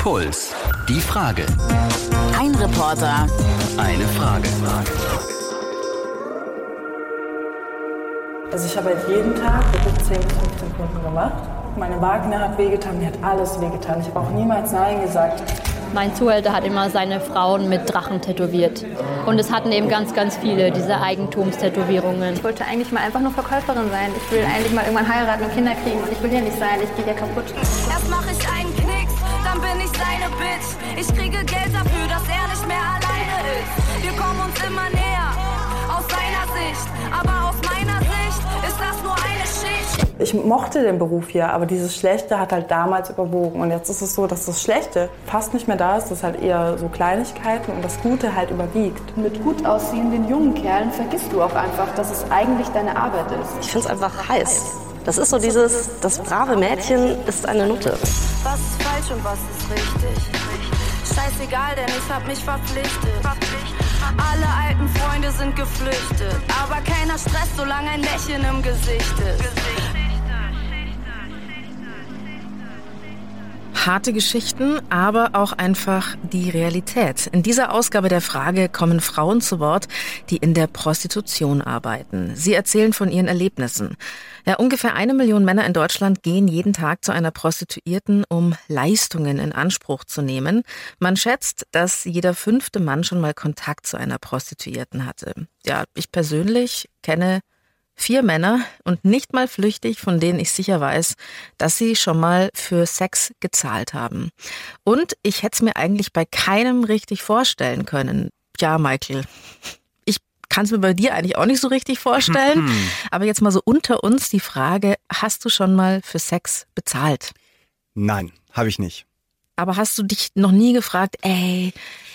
Puls. Die Frage. Ein Reporter. Eine Frage. Also ich habe halt jeden Tag wirklich 10 bis 15 Kunden gemacht. Meine Vagina hat wehgetan, mir hat alles wehgetan. Ich habe auch niemals Nein gesagt. Mein Zuhälter hat immer seine Frauen mit Drachen tätowiert. Und es hatten eben ganz, ganz viele diese Eigentumstätowierungen. Ich wollte eigentlich mal einfach nur Verkäuferin sein. Ich will eigentlich mal irgendwann heiraten und Kinder kriegen. Und ich will hier nicht sein, ich gehe hier kaputt. Seine Bitch. Ich kriege Geld dafür, dass er nicht mehr alleine ist. Wir kommen uns immer näher, aus seiner Sicht. Aber aus meiner Sicht ist das nur eine Schicht. Ich mochte den Beruf hier, aber dieses Schlechte hat halt damals überwogen. Und jetzt ist es so, dass das Schlechte fast nicht mehr da ist. Das ist halt eher so Kleinigkeiten und das Gute halt überwiegt. Mit gut aussehenden jungen Kerlen vergisst du auch einfach, dass es eigentlich deine Arbeit ist. Ich finde es einfach heiß. Das ist so dieses, das brave Mädchen ist eine Nutte. Was ist falsch und was ist richtig? Scheißegal, denn ich hab mich verpflichtet. Alle alten Freunde sind geflüchtet. Aber keiner stresst, solange ein Lächeln im Gesicht ist. Harte Geschichten, aber auch einfach die Realität. In dieser Ausgabe der Frage kommen Frauen zu Wort, die in der Prostitution arbeiten. Sie erzählen von ihren Erlebnissen. Ja, ungefähr eine Million Männer in Deutschland gehen jeden Tag zu einer Prostituierten, um Leistungen in Anspruch zu nehmen. Man schätzt, dass jeder fünfte Mann schon mal Kontakt zu einer Prostituierten hatte. Ja, ich persönlich kenne Vier Männer und nicht mal flüchtig, von denen ich sicher weiß, dass sie schon mal für Sex gezahlt haben. Und ich hätte es mir eigentlich bei keinem richtig vorstellen können. Ja, Michael, ich kann es mir bei dir eigentlich auch nicht so richtig vorstellen. Aber jetzt mal so unter uns die Frage, hast du schon mal für Sex bezahlt? Nein, habe ich nicht. Aber hast du dich noch nie gefragt, ey,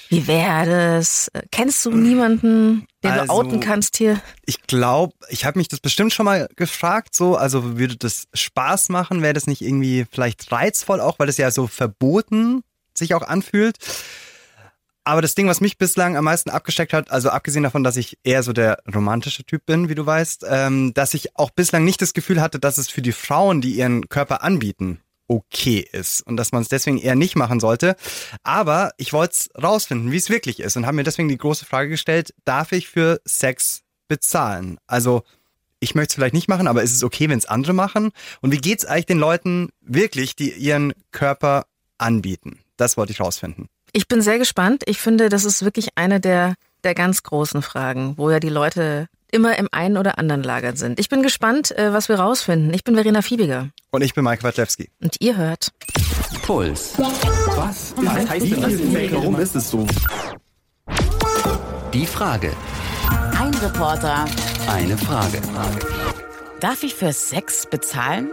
wie wäre das? Kennst du niemanden, den Also, du outen kannst hier? Ich glaube, ich habe mich das bestimmt schon mal gefragt, so, also würde das Spaß machen, wäre das nicht irgendwie vielleicht reizvoll auch, weil das ja so verboten sich auch anfühlt. Aber das Ding, was mich bislang am meisten abgesteckt hat, also abgesehen davon, dass ich eher so der romantische Typ bin, wie du weißt, ähm, dass ich auch bislang nicht das Gefühl hatte, dass es für die Frauen, die ihren Körper anbieten, okay ist und dass man es deswegen eher nicht machen sollte. Aber ich wollte es rausfinden, wie es wirklich ist und habe mir deswegen die große Frage gestellt, darf ich für Sex bezahlen? Also ich möchte es vielleicht nicht machen, aber ist es okay, wenn es andere machen? Und wie geht's eigentlich den Leuten wirklich, die ihren Körper anbieten? Das wollte ich rausfinden. Ich bin sehr gespannt. Ich finde, das ist wirklich eine der, der ganz großen Fragen, wo ja die Leute immer im einen oder anderen Lager sind. Ich bin gespannt, äh, was wir rausfinden. Ich bin Verena Fiebiger Und ich bin Mike Wadlewski. und ihr hört Puls. Was? Was heißt denn das? Warum ist es so? Die Frage. Ein Reporter. Eine Frage. Darf ich für Sex bezahlen?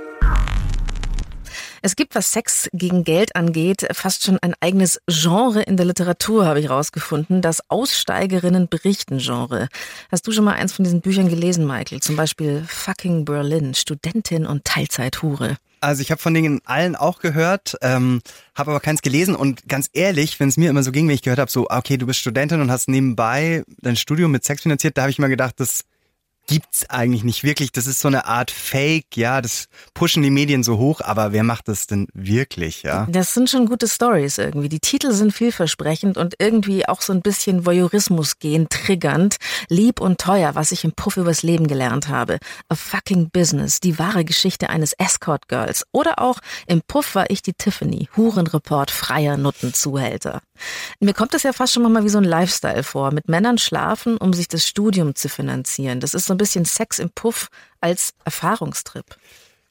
Es gibt, was Sex gegen Geld angeht, fast schon ein eigenes Genre in der Literatur, habe ich rausgefunden. Das Aussteigerinnen berichten Genre. Hast du schon mal eins von diesen Büchern gelesen, Michael? Zum Beispiel Fucking Berlin, Studentin und Teilzeithure. Also ich habe von denen allen auch gehört, ähm, habe aber keins gelesen und ganz ehrlich, wenn es mir immer so ging, wenn ich gehört habe, so, ah, okay, du bist Studentin und hast nebenbei dein Studium mit Sex finanziert, da habe ich immer gedacht, das gibt's eigentlich nicht wirklich. Das ist so eine Art Fake, ja, das pushen die Medien so hoch, aber wer macht das denn wirklich, ja? Das sind schon gute Stories irgendwie. Die Titel sind vielversprechend und irgendwie auch so ein bisschen Voyeurismus gehen, triggernd. Lieb und teuer, was ich im Puff übers Leben gelernt habe. A fucking Business, die wahre Geschichte eines Escort Girls. Oder auch im Puff war ich die Tiffany, Hurenreport freier Nuttenzuhälter. Mir kommt das ja fast schon mal wie so ein Lifestyle vor. Mit Männern schlafen, um sich das Studium zu finanzieren. Das ist so ein bisschen Sex im Puff als Erfahrungstrip.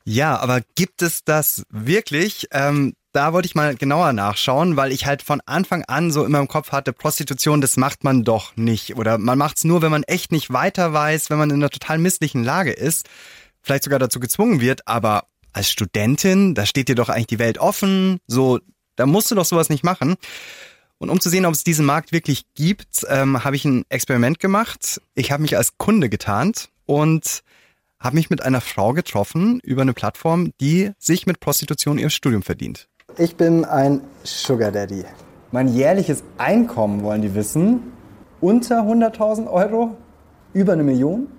Ja, aber gibt es das wirklich? Ähm, da wollte ich mal genauer nachschauen, weil ich halt von Anfang an so immer im Kopf hatte, Prostitution, das macht man doch nicht. Oder man macht es nur, wenn man echt nicht weiter weiß, wenn man in einer total misslichen Lage ist, vielleicht sogar dazu gezwungen wird, aber als Studentin, da steht dir doch eigentlich die Welt offen, so, da musst du doch sowas nicht machen. Und um zu sehen, ob es diesen Markt wirklich gibt, ähm, habe ich ein Experiment gemacht. Ich habe mich als Kunde getarnt und habe mich mit einer Frau getroffen über eine Plattform, die sich mit Prostitution ihr Studium verdient. Ich bin ein Sugar Daddy. Mein jährliches Einkommen, wollen die wissen, unter 100.000 Euro, über eine Million.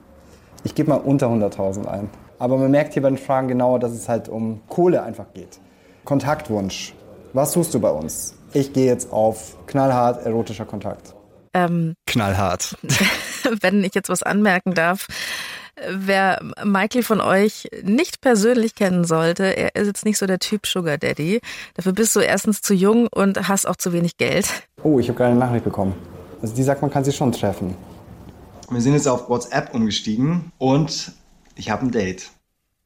Ich gebe mal unter 100.000 ein. Aber man merkt hier bei den Fragen genauer, dass es halt um Kohle einfach geht. Kontaktwunsch. Was suchst du bei uns? Ich gehe jetzt auf knallhart erotischer Kontakt. Ähm, Knallhart. wenn ich jetzt was anmerken darf, wer Michael von euch nicht persönlich kennen sollte, er ist jetzt nicht so der Typ Sugar Daddy. Dafür bist du erstens zu jung und hast auch zu wenig Geld. Oh, ich habe gerade eine Nachricht bekommen. Also die sagt, man kann sie schon treffen. Wir sind jetzt auf WhatsApp umgestiegen und ich habe ein Date.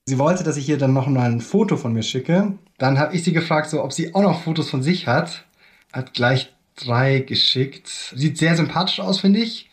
Sie wollte, dass ich ihr dann noch mal ein Foto von mir schicke. Dann habe ich sie gefragt, so, ob sie auch noch Fotos von sich hat. Hat gleich drei geschickt. Sieht sehr sympathisch aus, finde ich.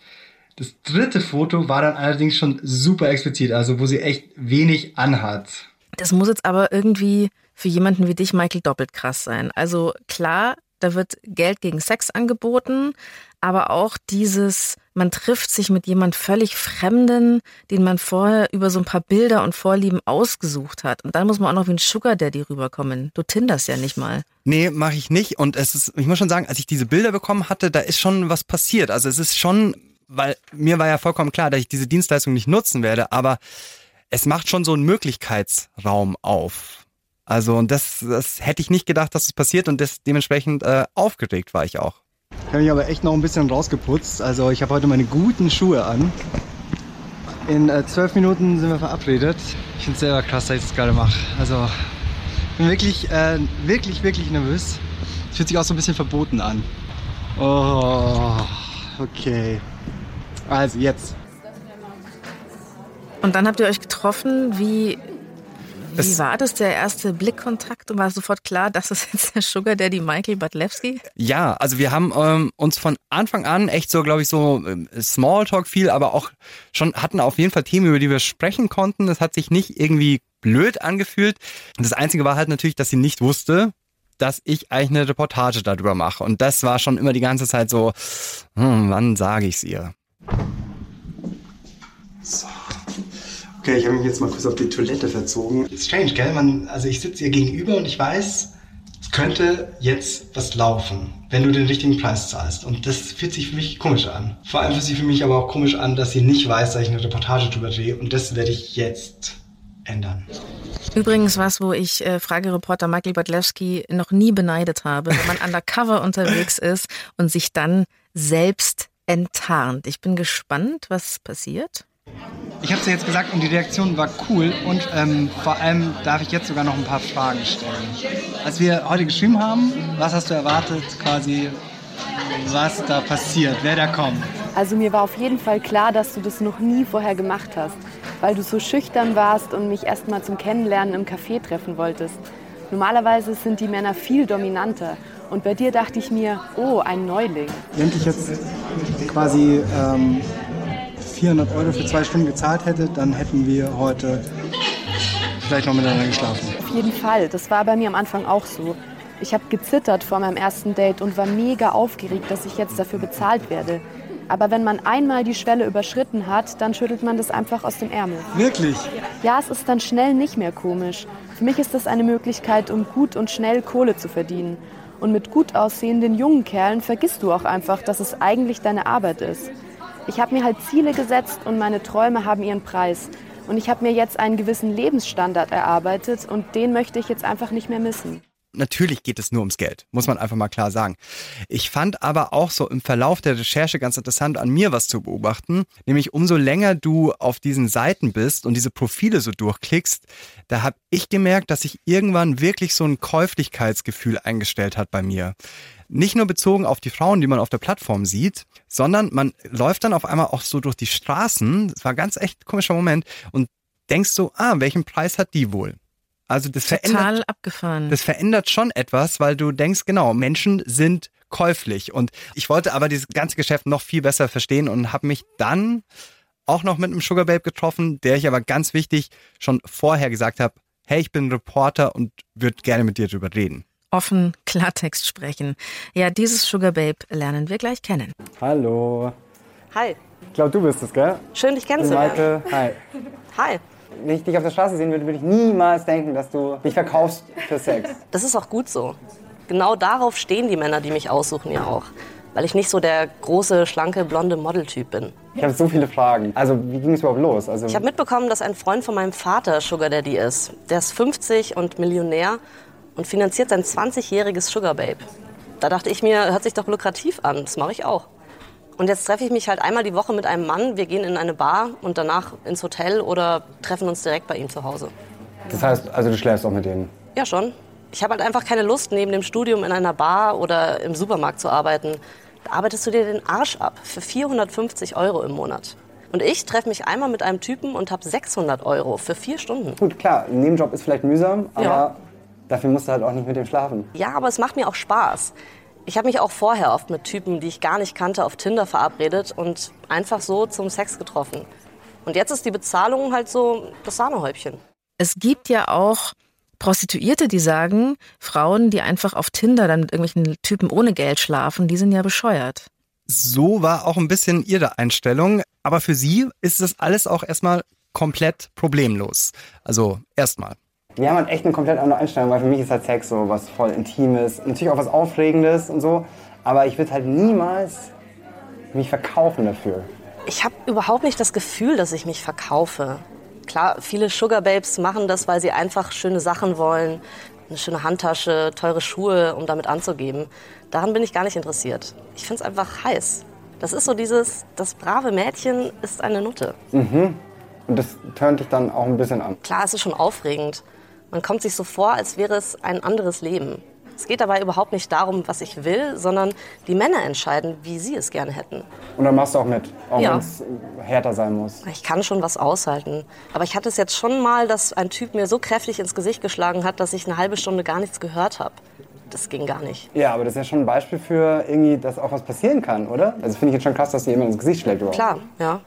Das dritte Foto war dann allerdings schon super explizit, also wo sie echt wenig anhat. Das muss jetzt aber irgendwie für jemanden wie dich, Michael, doppelt krass sein. Also klar, da wird Geld gegen Sex angeboten, aber auch dieses, man trifft sich mit jemand völlig Fremden, den man vorher über so ein paar Bilder und Vorlieben ausgesucht hat. Und dann muss man auch noch wie ein Sugar Daddy rüberkommen. Du tinderst ja nicht mal. Nee, mache ich nicht. Und es ist, ich muss schon sagen, als ich diese Bilder bekommen hatte, da ist schon was passiert. Also es ist schon, weil mir war ja vollkommen klar, dass ich diese Dienstleistung nicht nutzen werde, aber es macht schon so einen Möglichkeitsraum auf. Also und das, das hätte ich nicht gedacht, dass es passiert und das dementsprechend äh, aufgeregt war ich auch. Ich habe mich aber echt noch ein bisschen rausgeputzt. Also ich habe heute meine guten Schuhe an. In äh, zwölf Minuten sind wir verabredet. Ich finde es selber krass, dass ich das gerade mache. Also ich bin wirklich, äh, wirklich, wirklich nervös. Es fühlt sich auch so ein bisschen verboten an. Oh, okay. Also jetzt. Und dann habt ihr euch getroffen. Wie, wie Es- war das, der erste Blickkontakt? Und war sofort klar, das ist jetzt der Sugar Daddy Michael Badlewski? Ja, also wir haben ähm, uns von Anfang an echt so, glaube ich, so ähm, Smalltalk viel, aber auch schon hatten auf jeden Fall Themen, über die wir sprechen konnten. Es hat sich nicht irgendwie blöd angefühlt. Und das Einzige war halt natürlich, dass sie nicht wusste, dass ich eigentlich eine Reportage darüber mache. Und das war schon immer die ganze Zeit so, hm, wann sage ich's ihr? So. Okay, ich habe mich jetzt mal kurz auf die Toilette verzogen. Strange, gell? Man, also ich sitze ihr gegenüber und ich weiß, es könnte jetzt was laufen, wenn du den richtigen Preis zahlst. Und das fühlt sich für mich komisch an. Vor allem fühlt sich für mich aber auch komisch an, dass sie nicht weiß, dass ich eine Reportage drüber drehe. Und das werde ich jetzt ändern. Übrigens was, wo ich äh, Fragereporter Michael Badlewski noch nie beneidet habe, wenn man undercover unterwegs ist und sich dann selbst enttarnt. Ich bin gespannt, was passiert. Ich habe es ja jetzt gesagt und die Reaktion war cool und ähm, vor allem darf ich jetzt sogar noch ein paar Fragen stellen. Als wir heute geschrieben haben, was hast du erwartet quasi, was da passiert, wer da kommt? Also mir war auf jeden Fall klar, dass du das noch nie vorher gemacht hast, weil du so schüchtern warst und mich erst mal zum Kennenlernen im Café treffen wolltest. Normalerweise sind die Männer viel dominanter und bei dir dachte ich mir, oh, ein Neuling. Wenn ich jetzt quasi ähm, 400 Euro für zwei Stunden gezahlt hätte, dann hätten wir heute vielleicht noch miteinander geschlafen. Auf jeden Fall, das war bei mir am Anfang auch so. Ich habe gezittert vor meinem ersten Date und war mega aufgeregt, dass ich jetzt dafür bezahlt werde. Aber wenn man einmal die Schwelle überschritten hat, dann schüttelt man das einfach aus dem Ärmel. Wirklich? Ja, es ist dann schnell nicht mehr komisch. Für mich ist das eine Möglichkeit, um gut und schnell Kohle zu verdienen. Und mit gut aussehenden jungen Kerlen vergisst du auch einfach, dass es eigentlich deine Arbeit ist. Ich habe mir halt Ziele gesetzt und meine Träume haben ihren Preis. Und ich habe mir jetzt einen gewissen Lebensstandard erarbeitet und den möchte ich jetzt einfach nicht mehr missen. Natürlich geht es nur ums Geld, muss man einfach mal klar sagen. Ich fand aber auch so im Verlauf der Recherche ganz interessant an mir was zu beobachten, nämlich umso länger du auf diesen Seiten bist und diese Profile so durchklickst, da habe ich gemerkt, dass sich irgendwann wirklich so ein Käuflichkeitsgefühl eingestellt hat bei mir. Nicht nur bezogen auf die Frauen, die man auf der Plattform sieht, sondern man läuft dann auf einmal auch so durch die Straßen, das war ein ganz echt komischer Moment und denkst so, ah, welchen Preis hat die wohl? Also das verändert Total abgefahren. das verändert schon etwas, weil du denkst, genau, Menschen sind käuflich. Und ich wollte aber dieses ganze Geschäft noch viel besser verstehen und habe mich dann auch noch mit einem Sugar Babe getroffen, der ich aber ganz wichtig schon vorher gesagt habe, hey, ich bin Reporter und würde gerne mit dir drüber reden. Offen Klartext sprechen. Ja, dieses Sugar Babe lernen wir gleich kennen. Hallo. Hi. Ich glaube, du bist es, gell? Schön, dich kennenzulernen. Michael. Hi. Hi. Wenn ich dich auf der Straße sehen würde, würde ich niemals denken, dass du dich verkaufst für Sex. Das ist auch gut so. Genau darauf stehen die Männer, die mich aussuchen, ja auch. Weil ich nicht so der große, schlanke, blonde Modeltyp bin. Ich habe so viele Fragen. Also, wie ging es überhaupt los? Also, Ich habe mitbekommen, dass ein Freund von meinem Vater Sugar Daddy ist. Der ist 50 und Millionär. Und finanziert sein 20-jähriges Sugar Babe. Da dachte ich mir, hört sich doch lukrativ an, das mache ich auch. Und jetzt treffe ich mich halt einmal die Woche mit einem Mann, wir gehen in eine Bar und danach ins Hotel oder treffen uns direkt bei ihm zu Hause. Das heißt, also du schläfst auch mit denen? Ja, schon. Ich habe halt einfach keine Lust, neben dem Studium in einer Bar oder im Supermarkt zu arbeiten. Da arbeitest du dir den Arsch ab für 450 Euro im Monat. Und ich treffe mich einmal mit einem Typen und habe 600 Euro für vier Stunden. Gut, klar, ein Nebenjob ist vielleicht mühsam, aber Ja. Dafür musst du halt auch nicht mit dem schlafen. Ja, aber es macht mir auch Spaß. Ich habe mich auch vorher oft mit Typen, die ich gar nicht kannte, auf Tinder verabredet und einfach so zum Sex getroffen. Und jetzt ist die Bezahlung halt so das Sahnehäubchen. Es gibt ja auch Prostituierte, die sagen, Frauen, die einfach auf Tinder dann mit irgendwelchen Typen ohne Geld schlafen, die sind ja bescheuert. So war auch ein bisschen ihre Einstellung. Aber für sie ist das alles auch erstmal komplett problemlos. Also erstmal. Wir haben halt echt eine komplett andere Einstellung, weil für mich ist halt Sex so was voll Intimes, natürlich auch was Aufregendes und so, aber ich würde halt niemals mich verkaufen dafür. Ich habe überhaupt nicht das Gefühl, dass ich mich verkaufe. Klar, viele Sugar Babes machen das, weil sie einfach schöne Sachen wollen. Eine schöne Handtasche, teure Schuhe, um damit anzugeben. Daran bin ich gar nicht interessiert. Ich finde es einfach heiß. Das ist so dieses, das brave Mädchen ist eine Nutte. Mhm. Und das tönt dich dann auch ein bisschen an. Klar, es ist schon aufregend. Man kommt sich so vor, als wäre es ein anderes Leben. Es geht dabei überhaupt nicht darum, was ich will, sondern die Männer entscheiden, wie sie es gerne hätten. Und dann machst du auch mit, auch Ja. wenn es härter sein muss. Ich kann schon was aushalten. Aber ich hatte es jetzt schon mal, dass ein Typ mir so kräftig ins Gesicht geschlagen hat, dass ich eine halbe Stunde gar nichts gehört habe. Das ging gar nicht. Ja, aber das ist ja schon ein Beispiel für irgendwie, dass auch was passieren kann, oder? Also finde ich jetzt schon krass, dass dir jemand ins Gesicht schlägt überhaupt. Klar, ja.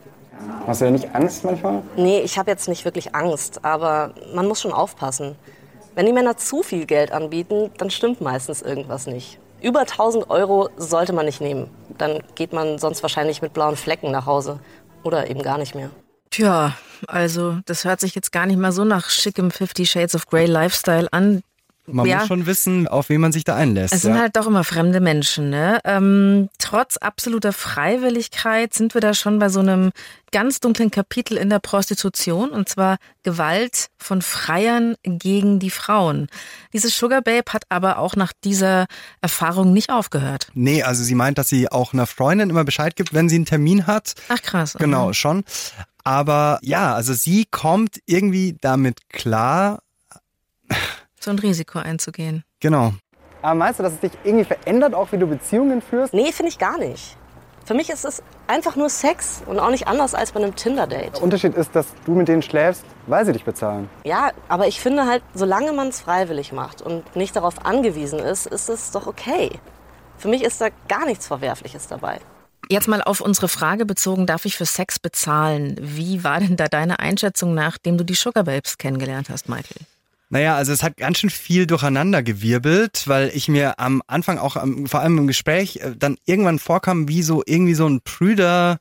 Hast du ja nicht Angst manchmal? Nee, ich habe jetzt nicht wirklich Angst, aber man muss schon aufpassen. Wenn die Männer zu viel Geld anbieten, dann stimmt meistens irgendwas nicht. Über 1000 Euro sollte man nicht nehmen. Dann geht man sonst wahrscheinlich mit blauen Flecken nach Hause. Oder eben gar nicht mehr. Tja, also das hört sich jetzt gar nicht mal so nach schickem Fifty Shades of Grey Lifestyle an. Man Ja. muss schon wissen, auf wen man sich da einlässt. Es sind ja. halt doch immer fremde Menschen, ne? Ähm, trotz absoluter Freiwilligkeit sind wir da schon bei so einem ganz dunklen Kapitel in der Prostitution und zwar Gewalt von Freiern gegen die Frauen. Dieses Sugar Babe hat aber auch nach dieser Erfahrung nicht aufgehört. Nee, also sie meint, dass sie auch einer Freundin immer Bescheid gibt, wenn sie einen Termin hat. Ach krass. Genau, aha. schon. Aber ja, also sie kommt irgendwie damit klar. So ein Risiko einzugehen. Genau. Aber meinst du, dass es dich irgendwie verändert, auch wie du Beziehungen führst? Nee, finde ich gar nicht. Für mich ist es einfach nur Sex und auch nicht anders als bei einem Tinder-Date. Der Unterschied ist, dass du mit denen schläfst, weil sie dich bezahlen. Ja, aber ich finde halt, solange man es freiwillig macht und nicht darauf angewiesen ist, ist es doch okay. Für mich ist da gar nichts Verwerfliches dabei. Jetzt mal auf unsere Frage bezogen, darf ich für Sex bezahlen? Wie war denn da deine Einschätzung, nachdem du die Sugar Babes kennengelernt hast, Michael? Naja, also es hat ganz schön viel durcheinander gewirbelt, weil ich mir am Anfang auch am, vor allem im Gespräch äh, dann irgendwann vorkam wie so irgendwie so ein prüder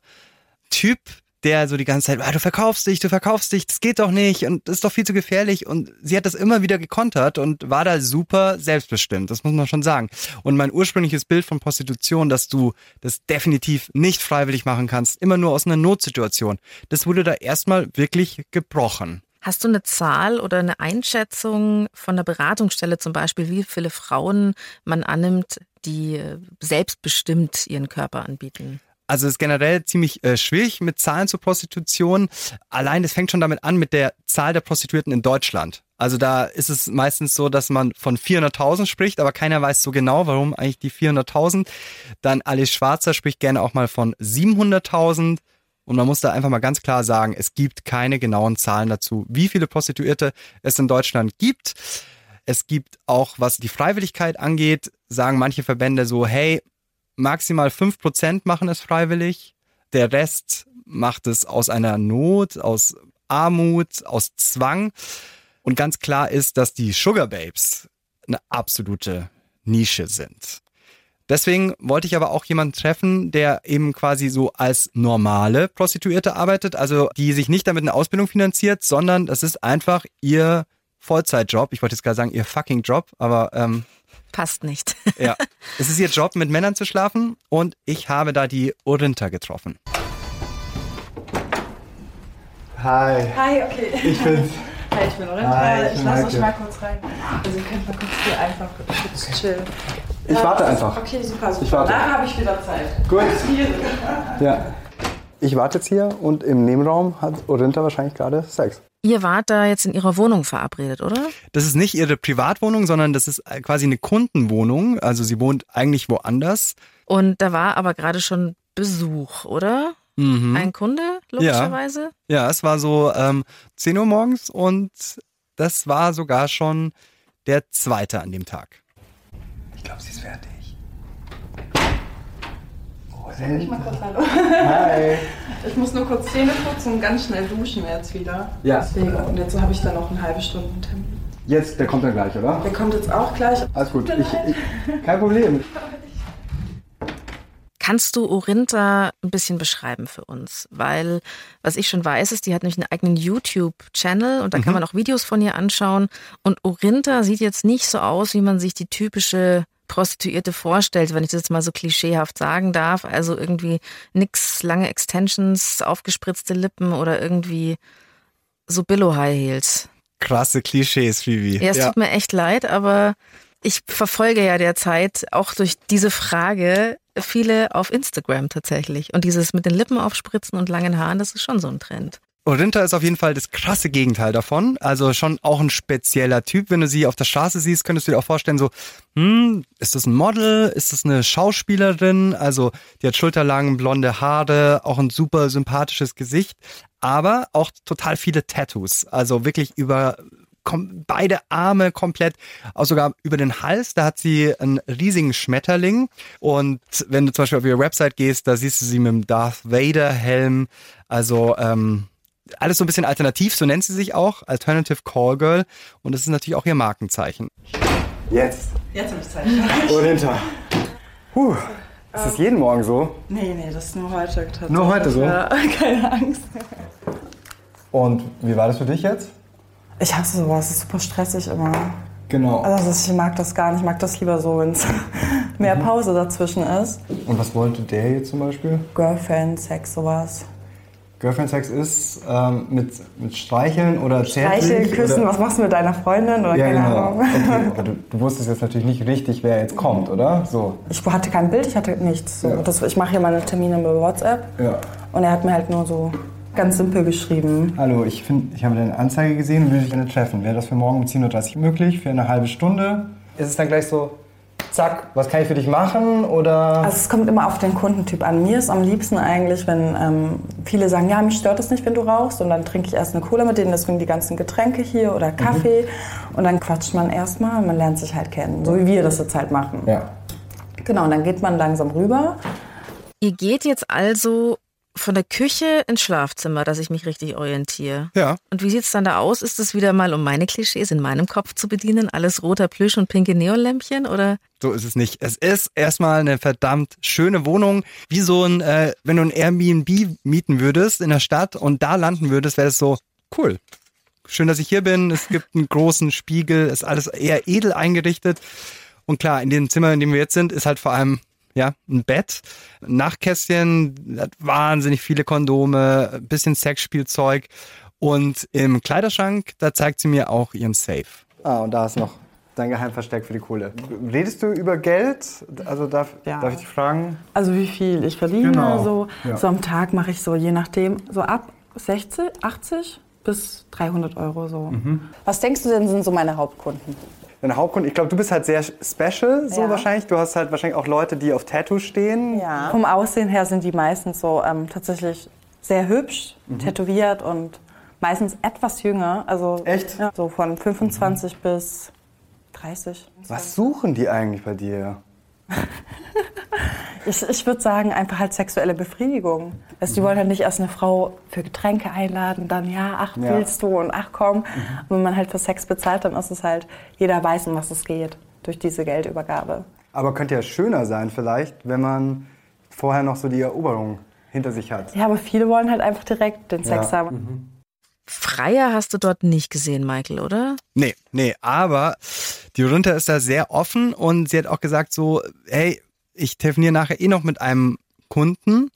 Typ, der so die ganze Zeit, ah, du verkaufst dich, du verkaufst dich, das geht doch nicht und das ist doch viel zu gefährlich und sie hat das immer wieder gekontert und war da super selbstbestimmt, das muss man schon sagen. Und mein ursprüngliches Bild von Prostitution, dass du das definitiv nicht freiwillig machen kannst, immer nur aus einer Notsituation, das wurde da erstmal wirklich gebrochen. Hast du eine Zahl oder eine Einschätzung von der Beratungsstelle zum Beispiel, wie viele Frauen man annimmt, die äh, selbstbestimmt ihren Körper anbieten? Also es ist generell ziemlich äh, schwierig mit Zahlen zur Prostitution. Allein das fängt schon damit an mit der Zahl der Prostituierten in Deutschland. Also da ist es meistens so, dass man von 400.000 spricht, aber keiner weiß so genau, warum eigentlich die 400.000. Dann Alice Schwarzer spricht gerne auch mal von 700.000. Und man muss da einfach mal ganz klar sagen, es gibt keine genauen Zahlen dazu, wie viele Prostituierte es in Deutschland gibt. Es gibt auch, was die Freiwilligkeit angeht, sagen manche Verbände so, hey, maximal 5% machen es freiwillig. Der Rest macht es aus einer Not, aus Armut, aus Zwang. Und ganz klar ist, dass die Sugar Babes eine absolute Nische sind. Deswegen wollte ich aber auch jemanden treffen, der eben quasi so als normale Prostituierte arbeitet, also die sich nicht damit eine Ausbildung finanziert, sondern das ist einfach ihr Vollzeitjob. Ich wollte jetzt gerade sagen, ihr fucking Job, aber ähm, Passt nicht. ja. Es ist ihr Job, mit Männern zu schlafen und ich habe da die Orinta getroffen. Hi. Hi, okay. Ich bin's. Hi, ich bin Orinta. Hi, ich ich bin lasse euch mal kurz rein. Also ihr könnt mal kurz hier einfach kurz chillen. Ich warte einfach. Okay, super, super. Ich warte. Nachher habe ich wieder Zeit. Gut. Ja. Ich warte jetzt hier und im Nebenraum hat Orinta wahrscheinlich gerade Sex. Ihr wart da jetzt in ihrer Wohnung verabredet, oder? Das ist nicht ihre Privatwohnung, sondern das ist quasi eine Kundenwohnung. Also sie wohnt eigentlich woanders. Und da war aber gerade schon Besuch, oder? Mhm. Ein Kunde, logischerweise? Ja, es war so ähm, 10 Uhr morgens und das war sogar schon der zweite an dem Tag. Ich glaube, sie ist fertig. Soll ich mal kurz Hallo? Hi. Ich muss nur kurz Zähne putzen und ganz schnell duschen jetzt wieder. Ja. Deswegen. Und jetzt habe ich dann noch eine halbe Stunde Termin. Jetzt, der kommt dann gleich, oder? Der kommt jetzt auch gleich. Alles gut. Ich, ich, kein Problem. Kannst du Orinta ein bisschen beschreiben für uns? Weil, was ich schon weiß, ist, die hat nämlich einen eigenen YouTube-Channel und da kann Mhm. man auch Videos von ihr anschauen. Und Orinta sieht jetzt nicht so aus, wie man sich die typische Prostituierte vorstellt, wenn ich das jetzt mal so klischeehaft sagen darf. Also irgendwie nix, lange Extensions, aufgespritzte Lippen oder irgendwie so Billo-High Heels. Krasse Klischees, Vivi. Ja, es tut mir echt leid, aber ich verfolge ja derzeit auch durch diese Frage viele auf Instagram tatsächlich. Und dieses mit den Lippen aufspritzen und langen Haaren, das ist schon so ein Trend. Orinta ist auf jeden Fall das krasse Gegenteil davon. Also schon auch ein spezieller Typ. Wenn du sie auf der Straße siehst, könntest du dir auch vorstellen, so, hm, ist das ein Model? Ist das eine Schauspielerin? Also, die hat schulterlange blonde Haare, auch ein super sympathisches Gesicht, aber auch total viele Tattoos. Also wirklich über beide Arme komplett, auch sogar über den Hals. Da hat sie einen riesigen Schmetterling. Und wenn du zum Beispiel auf ihre Website gehst, da siehst du sie mit dem Darth Vader Helm. Also ähm, alles so ein bisschen alternativ, so nennt sie sich auch, Alternative Call Girl. Und das ist natürlich auch ihr Markenzeichen. Jetzt. Jetzt habe ich Zeit. Orinta. Puh. Ist das jeden Morgen so? Nee, nee, das ist nur heute. Nur heute so? Ja, keine Angst. Und wie war das für dich jetzt? Ich hasse sowas, es ist super stressig immer. Genau. Also das- ich mag das gar nicht, ich mag das lieber so, wenn es mehr Pause dazwischen ist. Und was wollte der jetzt zum Beispiel? Girlfriend, Sex, sowas. Girlfriend Sex ist ähm, mit, mit Streicheln oder zärtlich? Streicheln, küssen, oder? was machst du mit deiner Freundin oder Ja, keine genau. Ahnung. Okay, aber du, du wusstest jetzt natürlich nicht richtig, wer jetzt kommt, oder? So. Ich hatte kein Bild, ich hatte nichts. So. Das, ich mache hier meine Termine über WhatsApp Ja. und er hat mir halt nur so ganz simpel geschrieben. Hallo, ich, find, ich habe deine Anzeige gesehen und würde dich gerne treffen. Wäre das für morgen um 10.30 Uhr möglich, für eine halbe Stunde? Ist es dann gleich so, zack, was kann ich für dich machen? Oder? Also es kommt immer auf den Kundentyp an. Mir ist am liebsten eigentlich, wenn ähm, viele sagen, ja, mich stört es nicht, wenn du rauchst. Und dann trinke ich erst eine Cola mit denen, deswegen die ganzen Getränke hier oder Kaffee. Und dann quatscht man erstmal und man lernt sich halt kennen. So wie wir das jetzt halt machen. Ja. Genau, und dann geht man langsam rüber. Ihr geht jetzt also von der Küche ins Schlafzimmer, dass ich mich richtig orientiere. Ja. Und wie sieht's dann da aus? Ist es wieder mal, um meine Klischees in meinem Kopf zu bedienen, alles roter Plüsch und pinke Neonlämpchen? Oder So ist es nicht. Es ist erstmal eine verdammt schöne Wohnung, wie so ein, äh, wenn du ein Airbnb mieten würdest in der Stadt und da landen würdest, wäre es so cool. Schön, dass ich hier bin. Es gibt einen großen Spiegel, ist alles eher edel eingerichtet. Und klar, in dem Zimmer, in dem wir jetzt sind, ist halt vor allem ja, ein Bett, ein Nachtkästchen, hat wahnsinnig viele Kondome, ein bisschen Sexspielzeug und im Kleiderschrank, da zeigt sie mir auch ihren Safe. Ah, und da ist noch dein Geheimversteck für die Kohle. Redest du über Geld? Also darf, Ja. darf ich dich fragen? Also wie viel ich verdiene, Genau. so, Ja. so am Tag mache ich so je nachdem, so ab 60, 80 bis 300 Euro so. Mhm. Was denkst du denn sind so meine Hauptkunden? Deine Hauptkunden, ich glaube, du bist halt sehr special, so Ja. wahrscheinlich. Du hast halt wahrscheinlich auch Leute, die auf Tattoos stehen. Ja. Vom Aussehen her sind die meistens so ähm, tatsächlich sehr hübsch, Mhm. tätowiert und meistens etwas jünger. Also Echt? Ja, so von 25 bis 30. Was suchen die eigentlich bei dir? Ich, ich würde sagen, einfach halt sexuelle Befriedigung. Also die wollen halt nicht erst eine Frau für Getränke einladen, dann ja, ach, Ja. willst du und ach komm. Und wenn man halt für Sex bezahlt, dann ist es halt, jeder weiß, um was es geht durch diese Geldübergabe. Aber könnte ja schöner sein vielleicht, wenn man vorher noch so die Eroberung hinter sich hat. Ja, aber viele wollen halt einfach direkt den Sex Ja. haben. Freier hast du dort nicht gesehen, Michael, oder? Nee, nee, aber die Runter ist da sehr offen und sie hat auch gesagt so, hey, ich telefoniere nachher eh noch mit einem Kunden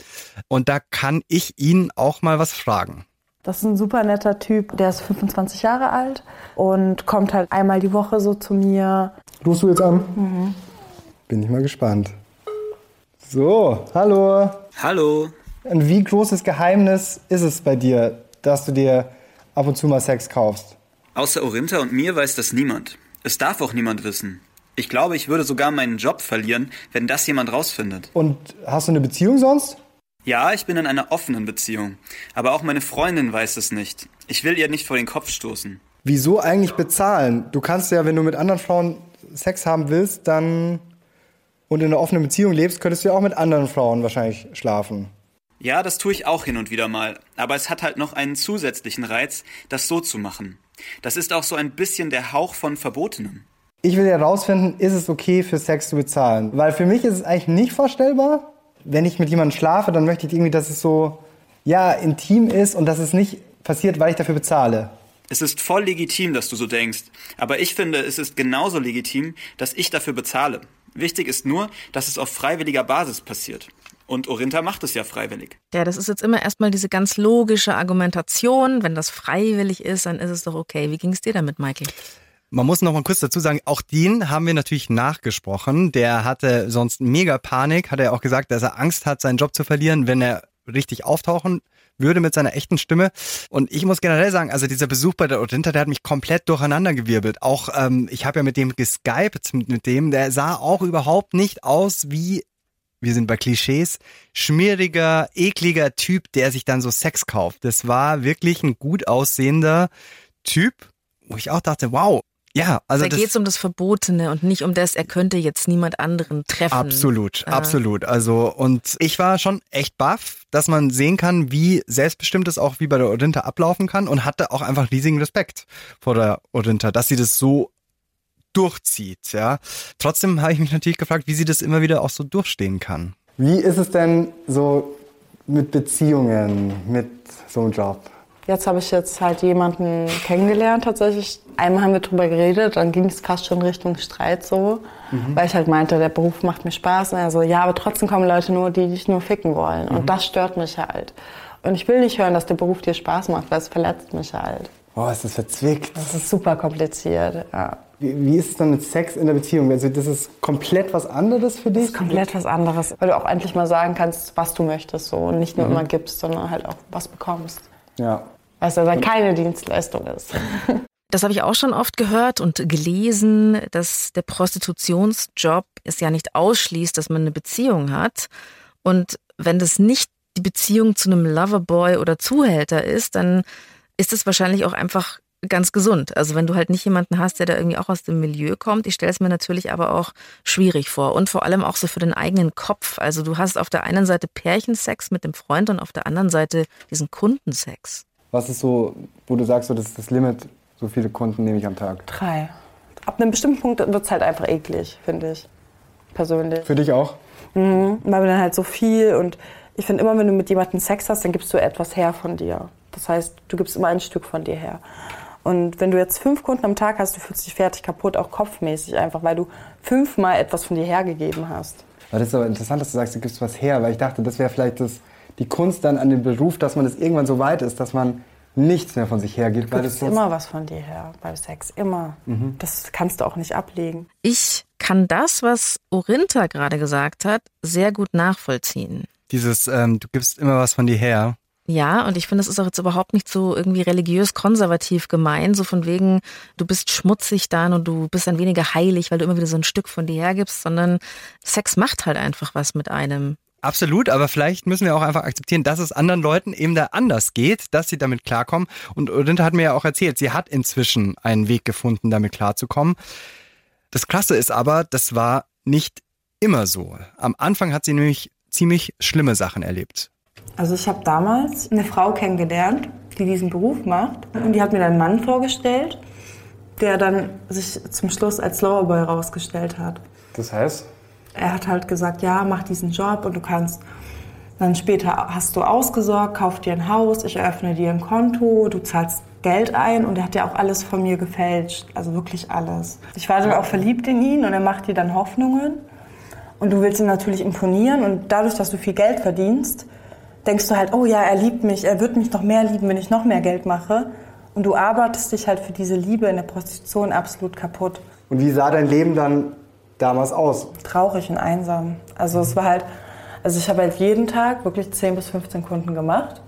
und da kann ich ihn auch mal was fragen. Das ist ein super netter Typ, der ist 25 Jahre alt und kommt halt einmal die Woche so zu mir. Rufst du jetzt an? Mhm. Bin ich mal gespannt. So, hallo. Hallo. Ein wie großes Geheimnis ist es bei dir, dass du dir ab und zu mal Sex kaufst? Außer Orinta und mir weiß das niemand. Es darf auch niemand wissen. Ich glaube, ich würde sogar meinen Job verlieren, wenn das jemand rausfindet. Und hast du eine Beziehung sonst? Ja, ich bin in einer offenen Beziehung. Aber auch meine Freundin weiß es nicht. Ich will ihr nicht vor den Kopf stoßen. Wieso eigentlich bezahlen? Du kannst ja, wenn du mit anderen Frauen Sex haben willst, dann und in einer offenen Beziehung lebst, könntest du ja auch mit anderen Frauen wahrscheinlich schlafen. Ja, das tue ich auch hin und wieder mal. Aber es hat halt noch einen zusätzlichen Reiz, das so zu machen. Das ist auch so ein bisschen der Hauch von Verbotenem. Ich will herausfinden, ist es okay, für Sex zu bezahlen? Weil für mich ist es eigentlich nicht vorstellbar. Wenn ich mit jemandem schlafe, dann möchte ich irgendwie, dass es so, ja, intim ist und dass es nicht passiert, weil ich dafür bezahle. Es ist voll legitim, dass du so denkst. Aber ich finde, es ist genauso legitim, dass ich dafür bezahle. Wichtig ist nur, dass es auf freiwilliger Basis passiert. Und Orinta macht es ja freiwillig. Ja, das ist jetzt immer erstmal diese ganz logische Argumentation. Wenn das freiwillig ist, dann ist es doch okay. Wie ging es dir damit, Michael? Man muss noch mal kurz dazu sagen, auch den haben wir natürlich nachgesprochen. Der hatte sonst mega Panik, hat er auch gesagt, dass er Angst hat, seinen Job zu verlieren, wenn er richtig auftauchen würde mit seiner echten Stimme. Und ich muss generell sagen, also dieser Besuch bei der Odinta, der hat mich komplett durcheinandergewirbelt. Auch ähm, ich habe ja mit dem geskypt, mit dem, der sah auch überhaupt nicht aus wie wir sind bei Klischees, schmieriger, ekliger Typ, der sich dann so Sex kauft. Das war wirklich ein gut aussehender Typ, wo ich auch dachte, wow, ja, also da geht es um das Verbotene und nicht um das, er könnte jetzt niemand anderen treffen. Absolut, äh. absolut. Also und ich war schon echt baff, dass man sehen kann, wie selbstbestimmt es auch wie bei der Odinta ablaufen kann und hatte auch einfach riesigen Respekt vor der Odinta, dass sie das so durchzieht. Ja, trotzdem habe ich mich natürlich gefragt, wie sie das immer wieder auch so durchstehen kann. Wie ist es denn so mit Beziehungen, mit so einem Job? Jetzt habe ich jetzt halt jemanden kennengelernt tatsächlich. Einmal haben wir drüber geredet, dann ging es fast schon Richtung Streit so, Mhm. weil ich halt meinte, der Beruf macht mir Spaß. Und er so, ja, aber trotzdem kommen Leute nur, die dich nur ficken wollen. Mhm. Und das stört mich halt. Und ich will nicht hören, dass der Beruf dir Spaß macht, weil es verletzt mich halt. Boah, ist das verzwickt. Das ist super kompliziert, ja. Wie, wie ist es dann mit Sex in der Beziehung? Also das ist komplett was anderes für dich? Das ist komplett was anderes, weil du auch endlich mal sagen kannst, was du möchtest so und nicht nur Mhm. immer gibst, sondern halt auch was bekommst. Ja. Weil es ja dann keine Dienstleistung ist. Das habe ich auch schon oft gehört und gelesen, dass der Prostitutionsjob es ja nicht ausschließt, dass man eine Beziehung hat. Und wenn das nicht die Beziehung zu einem Loverboy oder Zuhälter ist, dann ist es wahrscheinlich auch einfach ganz gesund. Also wenn du halt nicht jemanden hast, der da irgendwie auch aus dem Milieu kommt. Ich stelle es mir natürlich aber auch schwierig vor und vor allem auch so für den eigenen Kopf. Also du hast auf der einen Seite Pärchensex mit dem Freund und auf der anderen Seite diesen Kundensex. Was ist so, wo du sagst, so, das ist das Limit, so viele Kunden nehme ich am Tag? Drei. Ab einem bestimmten Punkt wird es halt einfach eklig, finde ich. Persönlich. Für dich auch? Mhm, weil dann halt so viel und ich finde immer, wenn du mit jemandem Sex hast, dann gibst du etwas her von dir. Das heißt, du gibst immer ein Stück von dir her. Und wenn du jetzt fünf Kunden am Tag hast, du fühlst dich fertig kaputt, auch kopfmäßig einfach, weil du fünfmal etwas von dir hergegeben hast. Aber das ist aber interessant, dass du sagst, du gibst was her, weil ich dachte, das wäre vielleicht das, die Kunst dann an dem Beruf, dass man das irgendwann so weit ist, dass man nichts mehr von sich hergibt. Du gibst immer was von dir her beim Sex, immer. Mhm. Das kannst du auch nicht ablegen. Ich kann das, was Orinta gerade gesagt hat, sehr gut nachvollziehen. Dieses, ähm, du gibst immer was von dir her. Ja, und ich finde, es ist auch jetzt überhaupt nicht so irgendwie religiös konservativ gemeint, so von wegen, du bist schmutzig dann und du bist dann weniger heilig, weil du immer wieder so ein Stück von dir hergibst, sondern Sex macht halt einfach was mit einem. Absolut, aber vielleicht müssen wir auch einfach akzeptieren, dass es anderen Leuten eben da anders geht, dass sie damit klarkommen. Und Odinta hat mir ja auch erzählt, sie hat inzwischen einen Weg gefunden, damit klarzukommen. Das Krasse ist aber, das war nicht immer so. Am Anfang hat sie nämlich ziemlich schlimme Sachen erlebt. Also ich habe damals eine Frau kennengelernt, die diesen Beruf macht. Und die hat mir einen Mann vorgestellt, der dann sich zum Schluss als Loverboy rausgestellt hat. Das heißt? Er hat halt gesagt, ja, mach diesen Job und du kannst dann später hast du ausgesorgt, kauf dir ein Haus, ich eröffne dir ein Konto, du zahlst Geld ein und er hat ja auch alles von mir gefälscht, also wirklich alles. Ich war dann auch verliebt in ihn und er macht dir dann Hoffnungen und du willst ihm natürlich imponieren und dadurch, dass du viel Geld verdienst, denkst du halt, oh ja, er liebt mich, er wird mich noch mehr lieben, wenn ich noch mehr Geld mache. Und du arbeitest dich halt für diese Liebe in der Prostitution absolut kaputt. Und wie sah dein Leben dann damals aus? Traurig und einsam. Also es war halt, also ich habe halt jeden Tag wirklich 10 bis 15 Kunden gemacht.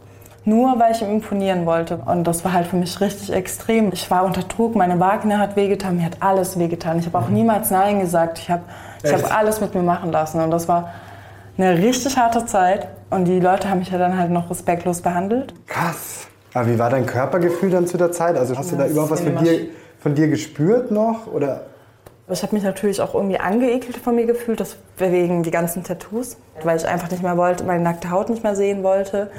Nur weil ich ihm imponieren wollte. Und das war halt für mich richtig extrem. Ich war unter Druck, meine Vagina hat wehgetan, mir hat alles wehgetan. Ich habe auch niemals Nein gesagt. Ich habe ich hab alles mit mir machen lassen. Und das war eine richtig harte Zeit. Und die Leute haben mich ja dann halt noch respektlos behandelt. Krass. Aber wie war dein Körpergefühl dann zu der Zeit? Also hast du da überhaupt was von dir, von dir gespürt noch? Oder? Ich habe mich natürlich auch irgendwie angeekelt von mir gefühlt, das wegen die ganzen Tattoos, weil ich einfach nicht mehr wollte, meine nackte Haut nicht mehr sehen wollte.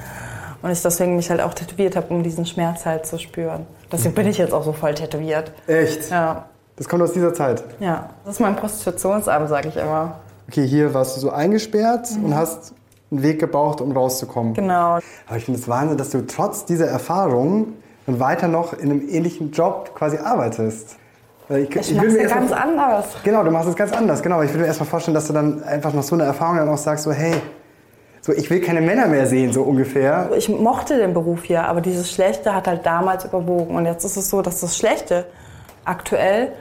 Und ich deswegen mich halt auch tätowiert habe, um diesen Schmerz halt zu spüren. Deswegen bin ich jetzt auch so voll tätowiert. Echt? Ja. Das kommt aus dieser Zeit? Ja. Das ist mein Prostitutionsarm, sage ich immer. Okay, hier warst du so eingesperrt Mhm. und hast einen Weg gebraucht, um rauszukommen. Genau. Aber ich finde es Wahnsinn, dass du trotz dieser Erfahrung dann weiter noch in einem ähnlichen Job quasi arbeitest. Weil Ich, will mache es ja erst mal- ganz anders. Genau, du machst es ganz anders. Genau, ich würde mir erstmal vorstellen, dass du dann einfach nach so einer Erfahrung dann auch sagst, so hey, so ich will keine Männer mehr sehen, so ungefähr. Ich mochte den Beruf hier, aber dieses Schlechte hat halt damals überwogen. Und jetzt ist es so, dass das Schlechte aktuell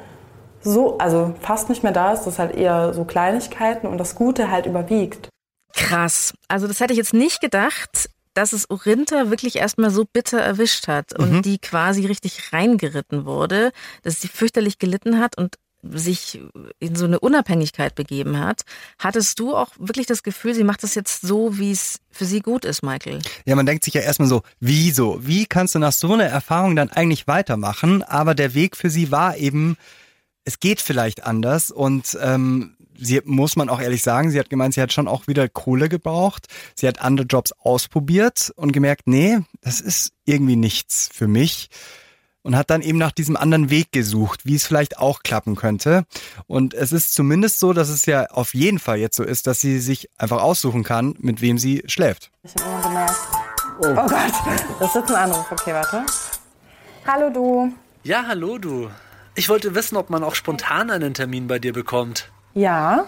so, also fast nicht mehr da ist. Das ist halt eher so Kleinigkeiten und das Gute halt überwiegt. Krass. Also das hätte ich jetzt nicht gedacht, dass es Orinta wirklich erstmal so bitter erwischt hat und Mhm. die quasi richtig reingeritten wurde, dass sie fürchterlich gelitten hat und sich in so eine Unabhängigkeit begeben hat. Hattest du auch wirklich das Gefühl, sie macht das jetzt so, wie es für sie gut ist, Michael? Ja, man denkt sich ja erstmal so, wieso? Wie kannst du nach so einer Erfahrung dann eigentlich weitermachen? Aber der Weg für sie war eben, es geht vielleicht anders und ähm, sie muss man auch ehrlich sagen, sie hat gemeint, sie hat schon auch wieder Kohle gebraucht. Sie hat andere Jobs ausprobiert und gemerkt, nee, das ist irgendwie nichts für mich. Und hat dann eben nach diesem anderen Weg gesucht, wie es vielleicht auch klappen könnte. Und es ist zumindest so, dass es ja auf jeden Fall jetzt so ist, dass sie sich einfach aussuchen kann, mit wem sie schläft. Ich habe immer gemerkt. Oh. Gott, das ist jetzt ein Anruf. Okay, warte. Hallo du. Ja, hallo du. Ich wollte wissen, ob man auch spontan einen Termin bei dir bekommt. Ja,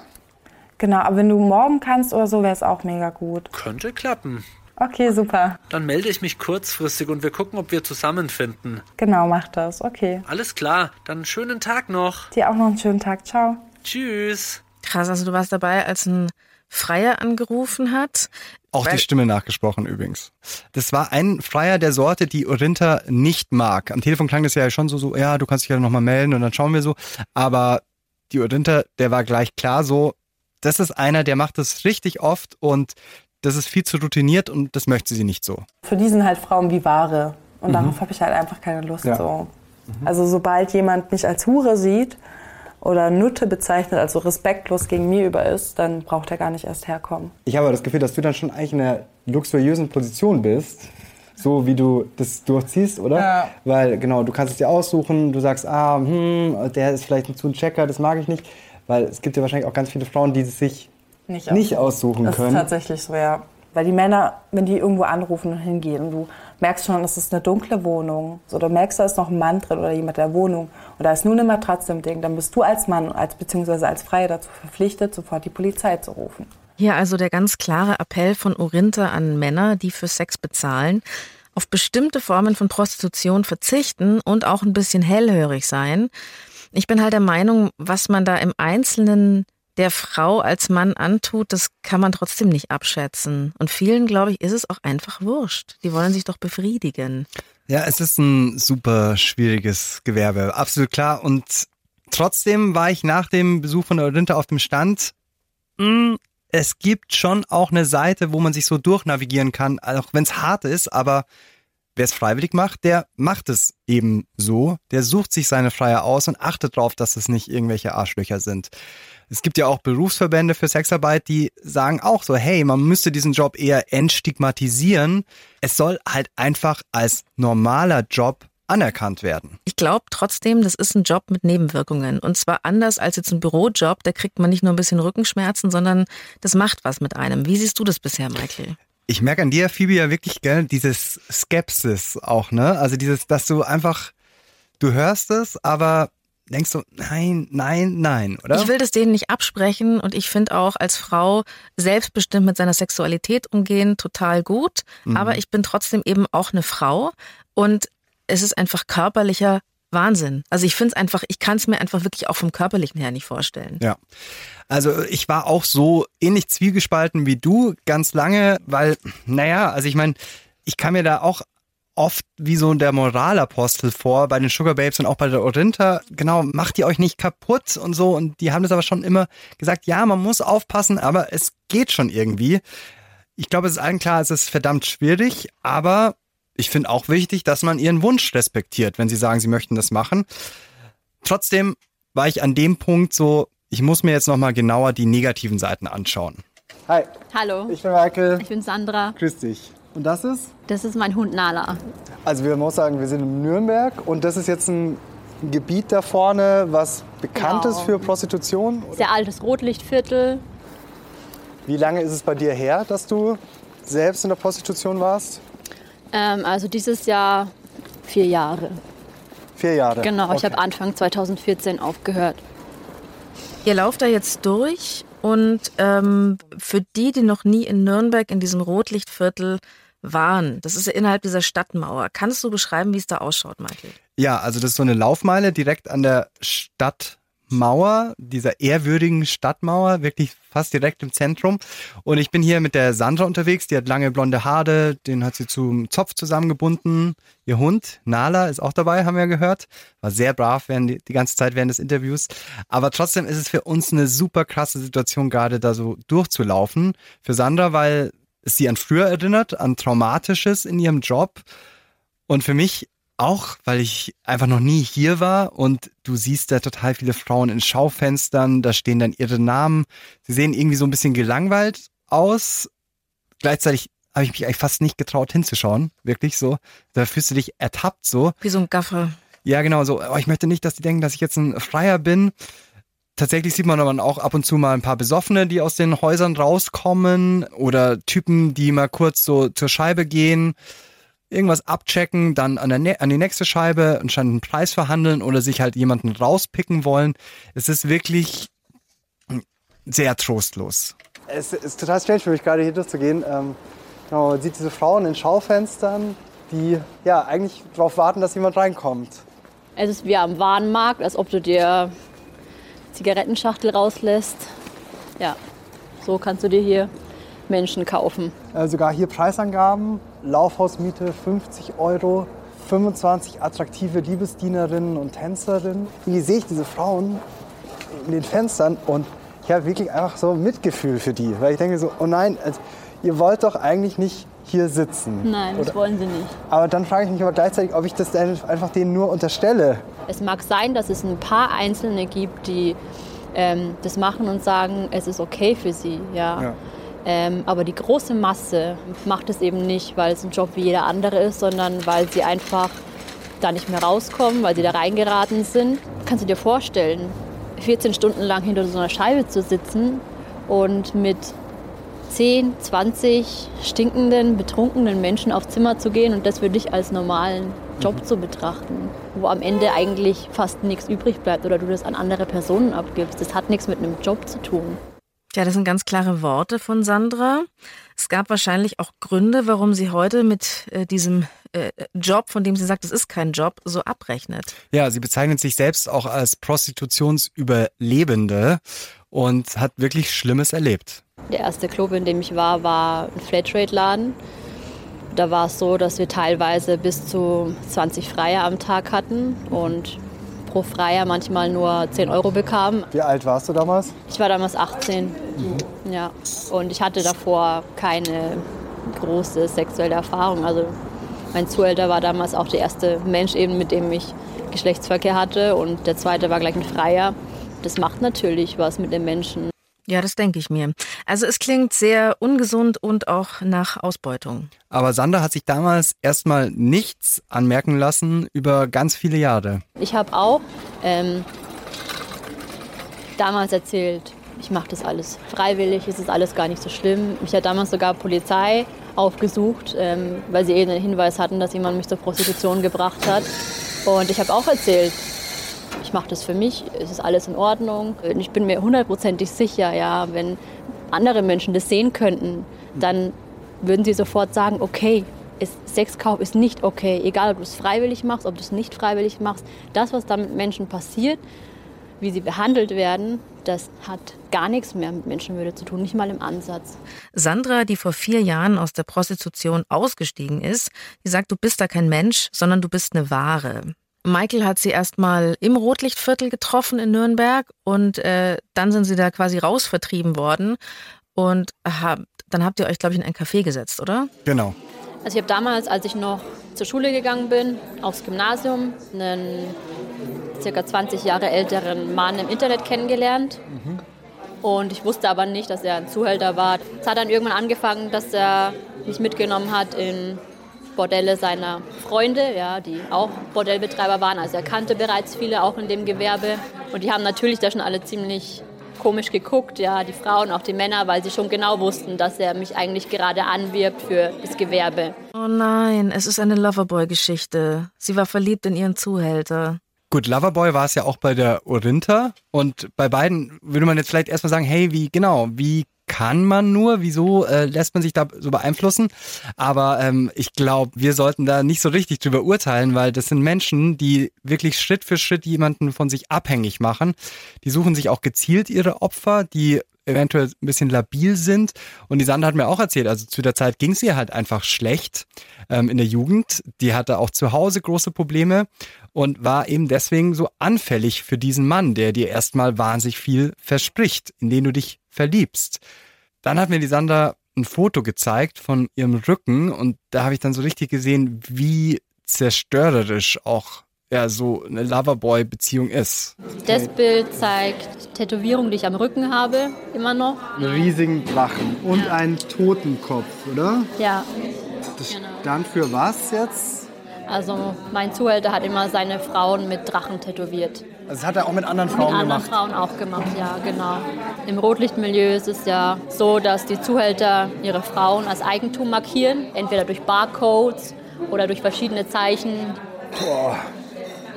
genau. Aber wenn du morgen kannst oder so, wäre es auch mega gut. Könnte klappen. Okay, super. Dann melde ich mich kurzfristig und wir gucken, ob wir zusammenfinden. Genau, mach das. Okay. Alles klar, dann einen schönen Tag noch. Dir auch noch einen schönen Tag. Ciao. Tschüss. Krass, also du warst dabei, als ein Freier angerufen hat. Auch Weil- die Stimme nachgesprochen übrigens. Das war ein Freier der Sorte, die Orinta nicht mag. Am Telefon klang das ja schon so, so ja, du kannst dich ja nochmal melden und dann schauen wir so. Aber die Orinta, der war gleich klar so, das ist einer, der macht das richtig oft und das ist viel zu routiniert und das möchte sie nicht so. Für die sind halt Frauen wie Ware. Und Mhm. darauf habe ich halt einfach keine Lust. Ja. So. Also sobald jemand mich als Hure sieht oder Nutte bezeichnet, also respektlos gegen mir über ist, dann braucht er gar nicht erst herkommen. Ich habe das Gefühl, dass du dann schon eigentlich in einer luxuriösen Position bist. So wie du das durchziehst, oder? Ja. Weil, genau, du kannst es dir aussuchen, du sagst, ah, hm, der ist vielleicht ein zu ein Checker, das mag ich nicht. Weil es gibt ja wahrscheinlich auch ganz viele Frauen, die es sich Nicht, nicht aussuchen Das ist können. tatsächlich so, ja. Weil die Männer, wenn die irgendwo anrufen und hingehen und du merkst schon, das ist eine dunkle Wohnung, so, du merkst, da ist noch ein Mann drin oder jemand in der Wohnung und da ist nur eine Matratze im Ding, dann bist du als Mann als, beziehungsweise als Freier dazu verpflichtet, sofort die Polizei zu rufen. Hier also der ganz klare Appell von Orinta an Männer, die für Sex bezahlen, auf bestimmte Formen von Prostitution verzichten und auch ein bisschen hellhörig sein. Ich bin halt der Meinung, was man da im Einzelnen der Frau als Mann antut, das kann man trotzdem nicht abschätzen. Und vielen, glaube ich, ist es auch einfach wurscht. Die wollen sich doch befriedigen. Ja, es ist ein super schwieriges Gewerbe, absolut klar. Und trotzdem war ich nach dem Besuch von der Orinta auf dem Stand, mh, es gibt schon auch eine Seite, wo man sich so durchnavigieren kann, auch wenn es hart ist, aber wer es freiwillig macht, der macht es eben so. Der sucht sich seine Freier aus und achtet darauf, dass es nicht irgendwelche Arschlöcher sind. Es gibt ja auch Berufsverbände für Sexarbeit, die sagen auch so, hey, man müsste diesen Job eher entstigmatisieren. Es soll halt einfach als normaler Job anerkannt werden. Ich glaube trotzdem, das ist ein Job mit Nebenwirkungen. Und zwar anders als jetzt ein Bürojob, da kriegt man nicht nur ein bisschen Rückenschmerzen, sondern das macht was mit einem. Wie siehst du das bisher, Michael? Ich merke an dir, Phoebe, ja wirklich, gell, dieses Skepsis auch, ne? Also dieses, dass du einfach, du hörst es, aber denkst du, nein, nein, nein, oder? Ich will das denen nicht absprechen und ich finde auch als Frau selbstbestimmt mit seiner Sexualität umgehen total gut. Mhm. Aber ich bin trotzdem eben auch eine Frau und es ist einfach körperlicher Wahnsinn. Also ich finde es einfach, ich kann es mir einfach wirklich auch vom körperlichen her nicht vorstellen. Ja. Also ich war auch so ähnlich zwiegespalten wie du ganz lange, weil, naja, also ich meine, ich kann mir da auch oft wie so der Moralapostel vor bei den Sugar Babes und auch bei der Orinta. Genau, macht ihr euch nicht kaputt und so. Und die haben das aber schon immer gesagt, ja, man muss aufpassen, aber es geht schon irgendwie. Ich glaube, es ist allen klar, es ist verdammt schwierig, aber ich finde auch wichtig, dass man ihren Wunsch respektiert, wenn sie sagen, sie möchten das machen. Trotzdem war ich an dem Punkt so, ich muss mir jetzt nochmal genauer die negativen Seiten anschauen. Hi, Hallo. ich bin Michael. Ich bin Sandra. Grüß dich. Und das ist? Das ist mein Hund Nala. Also wir muss sagen, wir sind in Nürnberg und das ist jetzt ein Gebiet da vorne, was bekannt Genau. ist für Prostitution. Sehr altes Rotlichtviertel. Wie lange ist es bei dir her, dass du selbst in der Prostitution warst? Ähm, also dieses Jahr vier Jahre. Vier Jahre. Genau, ich Okay. habe Anfang 2014 aufgehört. Ihr lauft da jetzt durch und ähm, für die, die noch nie in Nürnberg in diesem Rotlichtviertel waren, das ist ja innerhalb dieser Stadtmauer. Kannst du beschreiben, wie es da ausschaut, Michael? Ja, also das ist so eine Laufmeile direkt an der Stadtmauer, dieser ehrwürdigen Stadtmauer, wirklich fast direkt im Zentrum. Und ich bin hier mit der Sandra unterwegs, die hat lange blonde Haare, den hat sie zum Zopf zusammengebunden. Ihr Hund, Nala, ist auch dabei, haben wir gehört. War sehr brav während die, die ganze Zeit während des Interviews. Aber trotzdem ist es für uns eine super krasse Situation, gerade da so durchzulaufen. Für Sandra, weil es sie an früher erinnert, an Traumatisches in ihrem Job. Und für mich auch, weil ich einfach noch nie hier war und du siehst da total viele Frauen in Schaufenstern, da stehen dann ihre Namen. Sie sehen irgendwie so ein bisschen gelangweilt aus. Gleichzeitig habe ich mich eigentlich fast nicht getraut hinzuschauen, wirklich so. Da fühlst du dich ertappt so. Wie so ein Gaffer. Ja, genau so. Oh, ich möchte nicht, dass die denken, dass ich jetzt ein Freier bin. Tatsächlich sieht man aber auch ab und zu mal ein paar Besoffene, die aus den Häusern rauskommen oder Typen, die mal kurz so zur Scheibe gehen, irgendwas abchecken, dann an, der an die nächste Scheibe anscheinend einen Preis verhandeln oder sich halt jemanden rauspicken wollen. Es ist wirklich sehr trostlos. Es ist total strange für mich, gerade hier durchzugehen. Ähm, genau, man sieht diese Frauen in Schaufenstern, die ja eigentlich darauf warten, dass jemand reinkommt. Es ist wie am Warenmarkt, als ob du dir Zigarettenschachtel rauslässt. Ja, so kannst du dir hier Menschen kaufen. Äh, sogar hier Preisangaben, Laufhausmiete 50 Euro, 25 attraktive Liebesdienerinnen und Tänzerinnen. Hier sehe ich diese Frauen in den Fenstern und ich habe wirklich einfach so Mitgefühl für die, weil ich denke so, oh nein, also, ihr wollt doch eigentlich nicht hier sitzen. Nein, das Oder- wollen sie nicht. Aber dann frage ich mich aber gleichzeitig, ob ich das einfach denen nur unterstelle. Es mag sein, dass es ein paar Einzelne gibt, die ähm, das machen und sagen, es ist okay für sie. Ja. Ja. Ähm, aber die große Masse macht es eben nicht, weil es ein Job wie jeder andere ist, sondern weil sie einfach da nicht mehr rauskommen, weil sie da reingeraten sind. Kannst du dir vorstellen, 14 Stunden lang hinter so einer Scheibe zu sitzen und mit 10, 20 stinkenden, betrunkenen Menschen aufs Zimmer zu gehen und das für dich als normalen Job zu betrachten, wo am Ende eigentlich fast nichts übrig bleibt oder du das an andere Personen abgibst. Das hat nichts mit einem Job zu tun. Ja, das sind ganz klare Worte von Sandra. Es gab wahrscheinlich auch Gründe, warum sie heute mit äh, diesem äh, Job, von dem sie sagt, es ist kein Job, so abrechnet. Ja, sie bezeichnet sich selbst auch als Prostitutionsüberlebende und hat wirklich Schlimmes erlebt. Der erste Club, in dem ich war, war ein Flatrate-Laden. Da war es so, dass wir teilweise bis zu 20 Freier am Tag hatten und pro Freier manchmal nur 10 Euro bekamen. Wie alt warst du damals? Ich war damals 18. Ja. Und ich hatte davor keine große sexuelle Erfahrung. Also mein Zuhälter war damals auch der erste Mensch, eben, mit dem ich Geschlechtsverkehr hatte. Und der zweite war gleich ein Freier. Das macht natürlich was mit den Menschen. Ja, das denke ich mir. Also es klingt sehr ungesund und auch nach Ausbeutung. Aber Sandra hat sich damals erstmal nichts anmerken lassen über ganz viele Jahre. Ich habe auch ähm, damals erzählt, ich mache das alles freiwillig, es ist alles gar nicht so schlimm. Mich hat damals sogar Polizei aufgesucht, ähm, weil sie eben einen Hinweis hatten, dass jemand mich zur Prostitution gebracht hat. Und ich habe auch erzählt, ich mache das für mich, es ist alles in Ordnung. Ich bin mir hundertprozentig sicher, ja, wenn andere Menschen das sehen könnten, dann würden sie sofort sagen, okay, ist, Sexkauf ist nicht okay, egal ob du es freiwillig machst, ob du es nicht freiwillig machst. Das, was da mit Menschen passiert, wie sie behandelt werden, das hat gar nichts mehr mit Menschenwürde zu tun, nicht mal im Ansatz. Sandra, die vor vier Jahren aus der Prostitution ausgestiegen ist, die sagt, du bist da kein Mensch, sondern du bist eine Ware. Michael hat sie erstmal im Rotlichtviertel getroffen in Nürnberg und äh, dann sind sie da quasi rausvertrieben worden. Und hab, dann habt ihr euch, glaube ich, in ein Café gesetzt, oder? Genau. Also ich habe damals, als ich noch zur Schule gegangen bin, aufs Gymnasium, einen circa 20 Jahre älteren Mann im Internet kennengelernt. Mhm. Und ich wusste aber nicht, dass er ein Zuhälter war. Es hat dann irgendwann angefangen, dass er mich mitgenommen hat in Bordelle seiner Freunde, ja, die auch Bordellbetreiber waren. Also er kannte bereits viele auch in dem Gewerbe. Und die haben natürlich da schon alle ziemlich komisch geguckt, ja, die Frauen, auch die Männer, weil sie schon genau wussten, dass er mich eigentlich gerade anwirbt für das Gewerbe. Oh nein, es ist eine Loverboy-Geschichte. Sie war verliebt in ihren Zuhälter. Gut, Loverboy war es ja auch bei der Orinta und bei beiden würde man jetzt vielleicht erstmal sagen, hey, wie genau, wie kann man nur, wieso äh, lässt man sich da so beeinflussen? Aber ähm, ich glaube, wir sollten da nicht so richtig drüber urteilen, weil das sind Menschen, die wirklich Schritt für Schritt jemanden von sich abhängig machen. Die suchen sich auch gezielt ihre Opfer, die eventuell ein bisschen labil sind. Und die Sandra hat mir auch erzählt, also zu der Zeit ging es ihr halt einfach schlecht ähm, in der Jugend. Die hatte auch zu Hause große Probleme und war eben deswegen so anfällig für diesen Mann, der dir erstmal wahnsinnig viel verspricht, in den du dich verliebst. Dann hat mir die Sandra ein Foto gezeigt von ihrem Rücken und da habe ich dann so richtig gesehen, wie zerstörerisch auch ja, so eine Loverboy-Beziehung ist. Das Bild zeigt Tätowierung, die ich am Rücken habe, immer noch. Einen riesigen Drachen und ja. einen Totenkopf, oder? Ja. Das genau. stand für was jetzt? Also mein Zuhälter hat immer seine Frauen mit Drachen tätowiert. Also das hat er auch mit anderen Frauen gemacht? Mit anderen Frauen auch gemacht, ja, genau. Im Rotlichtmilieu ist es ja so, dass die Zuhälter ihre Frauen als Eigentum markieren, entweder durch Barcodes oder durch verschiedene Zeichen. Boah.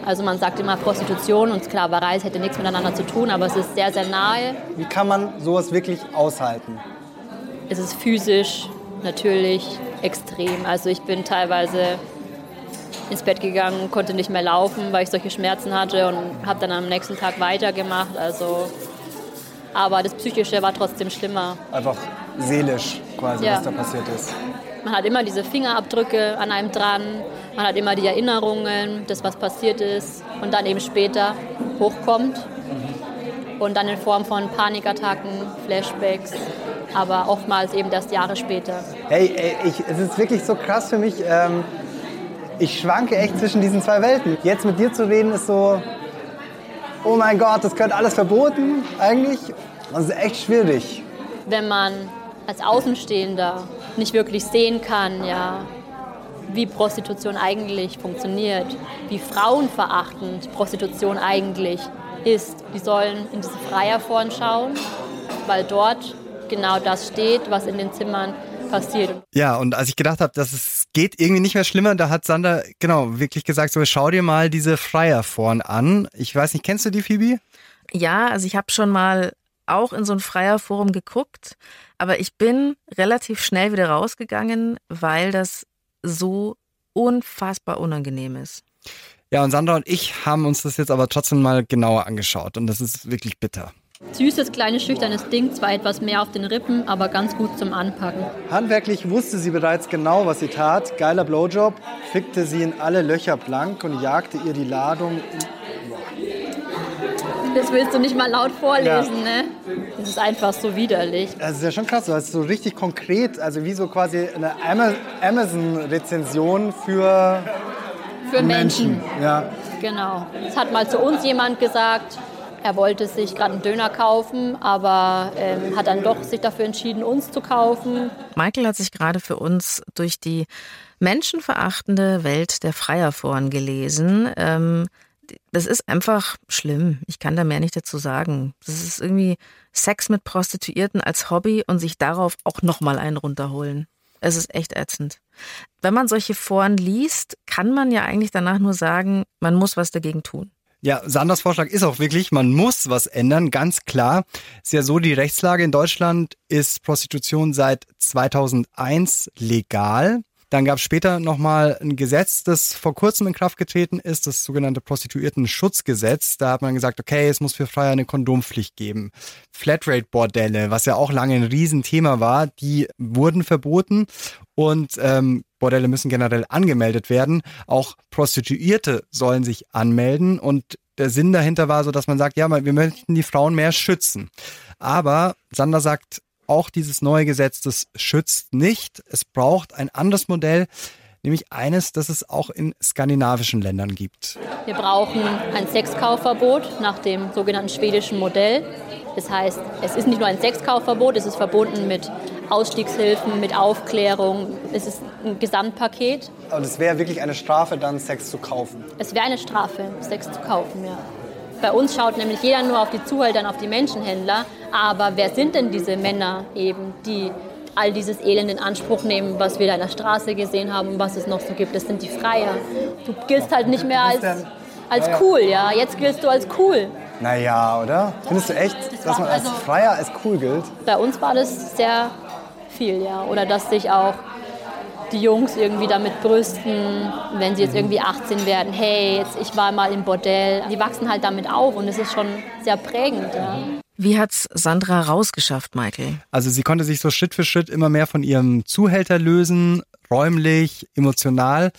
Also man sagt immer Prostitution und Sklaverei, es hätte nichts miteinander zu tun, aber es ist sehr, sehr nahe. Wie kann man sowas wirklich aushalten? Es ist physisch natürlich extrem. Also ich bin teilweise ins Bett gegangen, konnte nicht mehr laufen, weil ich solche Schmerzen hatte und habe dann am nächsten Tag weitergemacht. Also, aber das Psychische war trotzdem schlimmer. Einfach seelisch quasi, ja. was da passiert ist. Man hat immer diese Fingerabdrücke an einem dran, man hat immer die Erinnerungen, das was passiert ist und dann eben später hochkommt. Mhm. Und dann in Form von Panikattacken, Flashbacks, aber oftmals eben erst Jahre später. Hey, ey, ich, es ist wirklich so krass für mich. Ähm, ich schwanke echt zwischen diesen zwei Welten. Jetzt mit dir zu reden ist so, oh mein Gott, das könnte alles verboten eigentlich. Das ist echt schwierig. Wenn man als Außenstehender nicht wirklich sehen kann, ja, wie Prostitution eigentlich funktioniert, wie frauenverachtend Prostitution eigentlich ist. Die sollen in diese Freierforen schauen, weil dort genau das steht, was in den Zimmern passiert. Ja, und als ich gedacht habe, dass es geht irgendwie nicht mehr schlimmer, da hat Sander genau wirklich gesagt, so schau dir mal diese Freierforen an. Ich weiß nicht, kennst du die, Phoebe? Ja, also ich habe schon mal auch in so ein Freierforum geguckt, aber ich bin relativ schnell wieder rausgegangen, weil das so unfassbar unangenehm ist. Ja, und Sandra und ich haben uns das jetzt aber trotzdem mal genauer angeschaut und das ist wirklich bitter. Süßes, kleines, schüchternes Ding, zwar etwas mehr auf den Rippen, aber ganz gut zum Anpacken. Handwerklich wusste sie bereits genau, was sie tat. Geiler Blowjob, fickte sie in alle Löcher blank und jagte ihr die Ladung. Das willst du nicht mal laut vorlesen, ja. ne? Das ist einfach so widerlich. Das ist ja schon krass, das ist so richtig konkret, also wie so quasi eine Amazon-Rezension für, für Menschen. Menschen. Ja. Genau. Es hat mal zu uns jemand gesagt, er wollte sich gerade einen Döner kaufen, aber ähm, hat dann doch sich dafür entschieden, uns zu kaufen. Michael hat sich gerade für uns durch die menschenverachtende Welt der Freierforen gelesen. Ähm, das ist einfach schlimm. Ich kann da mehr nicht dazu sagen. Das ist irgendwie Sex mit Prostituierten als Hobby und sich darauf auch nochmal einen runterholen. Es ist echt ätzend. Wenn man solche Foren liest, kann man ja eigentlich danach nur sagen, man muss was dagegen tun. Ja, Sanders Vorschlag ist auch wirklich, man muss was ändern, ganz klar. Ist ja so, die Rechtslage in Deutschland ist Prostitution seit 2001 legal. Dann gab es später nochmal ein Gesetz, das vor kurzem in Kraft getreten ist, das sogenannte Prostituierten-Schutzgesetz. Da hat man gesagt, okay, es muss für Freier eine Kondompflicht geben. Flatrate-Bordelle, was ja auch lange ein Riesenthema war, die wurden verboten und ähm, Bordelle müssen generell angemeldet werden. Auch Prostituierte sollen sich anmelden und der Sinn dahinter war so, dass man sagt, ja, wir möchten die Frauen mehr schützen. Aber Sander sagt, auch dieses neue Gesetz, das schützt nicht. Es braucht ein anderes Modell, nämlich eines, das es auch in skandinavischen Ländern gibt. Wir brauchen ein Sexkaufverbot nach dem sogenannten schwedischen Modell. Das heißt, es ist nicht nur ein Sexkaufverbot, es ist verbunden mit Ausstiegshilfen, mit Aufklärung. Es ist ein Gesamtpaket. Aber das wäre wirklich eine Strafe, dann Sex zu kaufen. Es wäre eine Strafe, Sex zu kaufen, ja. Bei uns schaut nämlich jeder nur auf die Zuhälter, auf die Menschenhändler. Aber wer sind denn diese Männer eben, die all dieses Elend in Anspruch nehmen, was wir da in der Straße gesehen haben und was es noch so gibt? Das sind die Freier. Du giltst halt nicht mehr als, als cool, ja. Jetzt giltst du als cool. Naja, oder? Findest du echt, dass man als also- Freier als cool gilt? Bei uns war das sehr viel, ja. Oder dass sich auch die Jungs irgendwie damit brüsten, wenn sie jetzt irgendwie 18 werden, hey, jetzt ich war mal im Bordell. Die wachsen halt damit auf und es ist schon sehr prägend. Ja. Wie hat's Sandra rausgeschafft, Michael? Also sie konnte sich so Schritt für Schritt immer mehr von ihrem Zuhälter lösen, räumlich, emotional.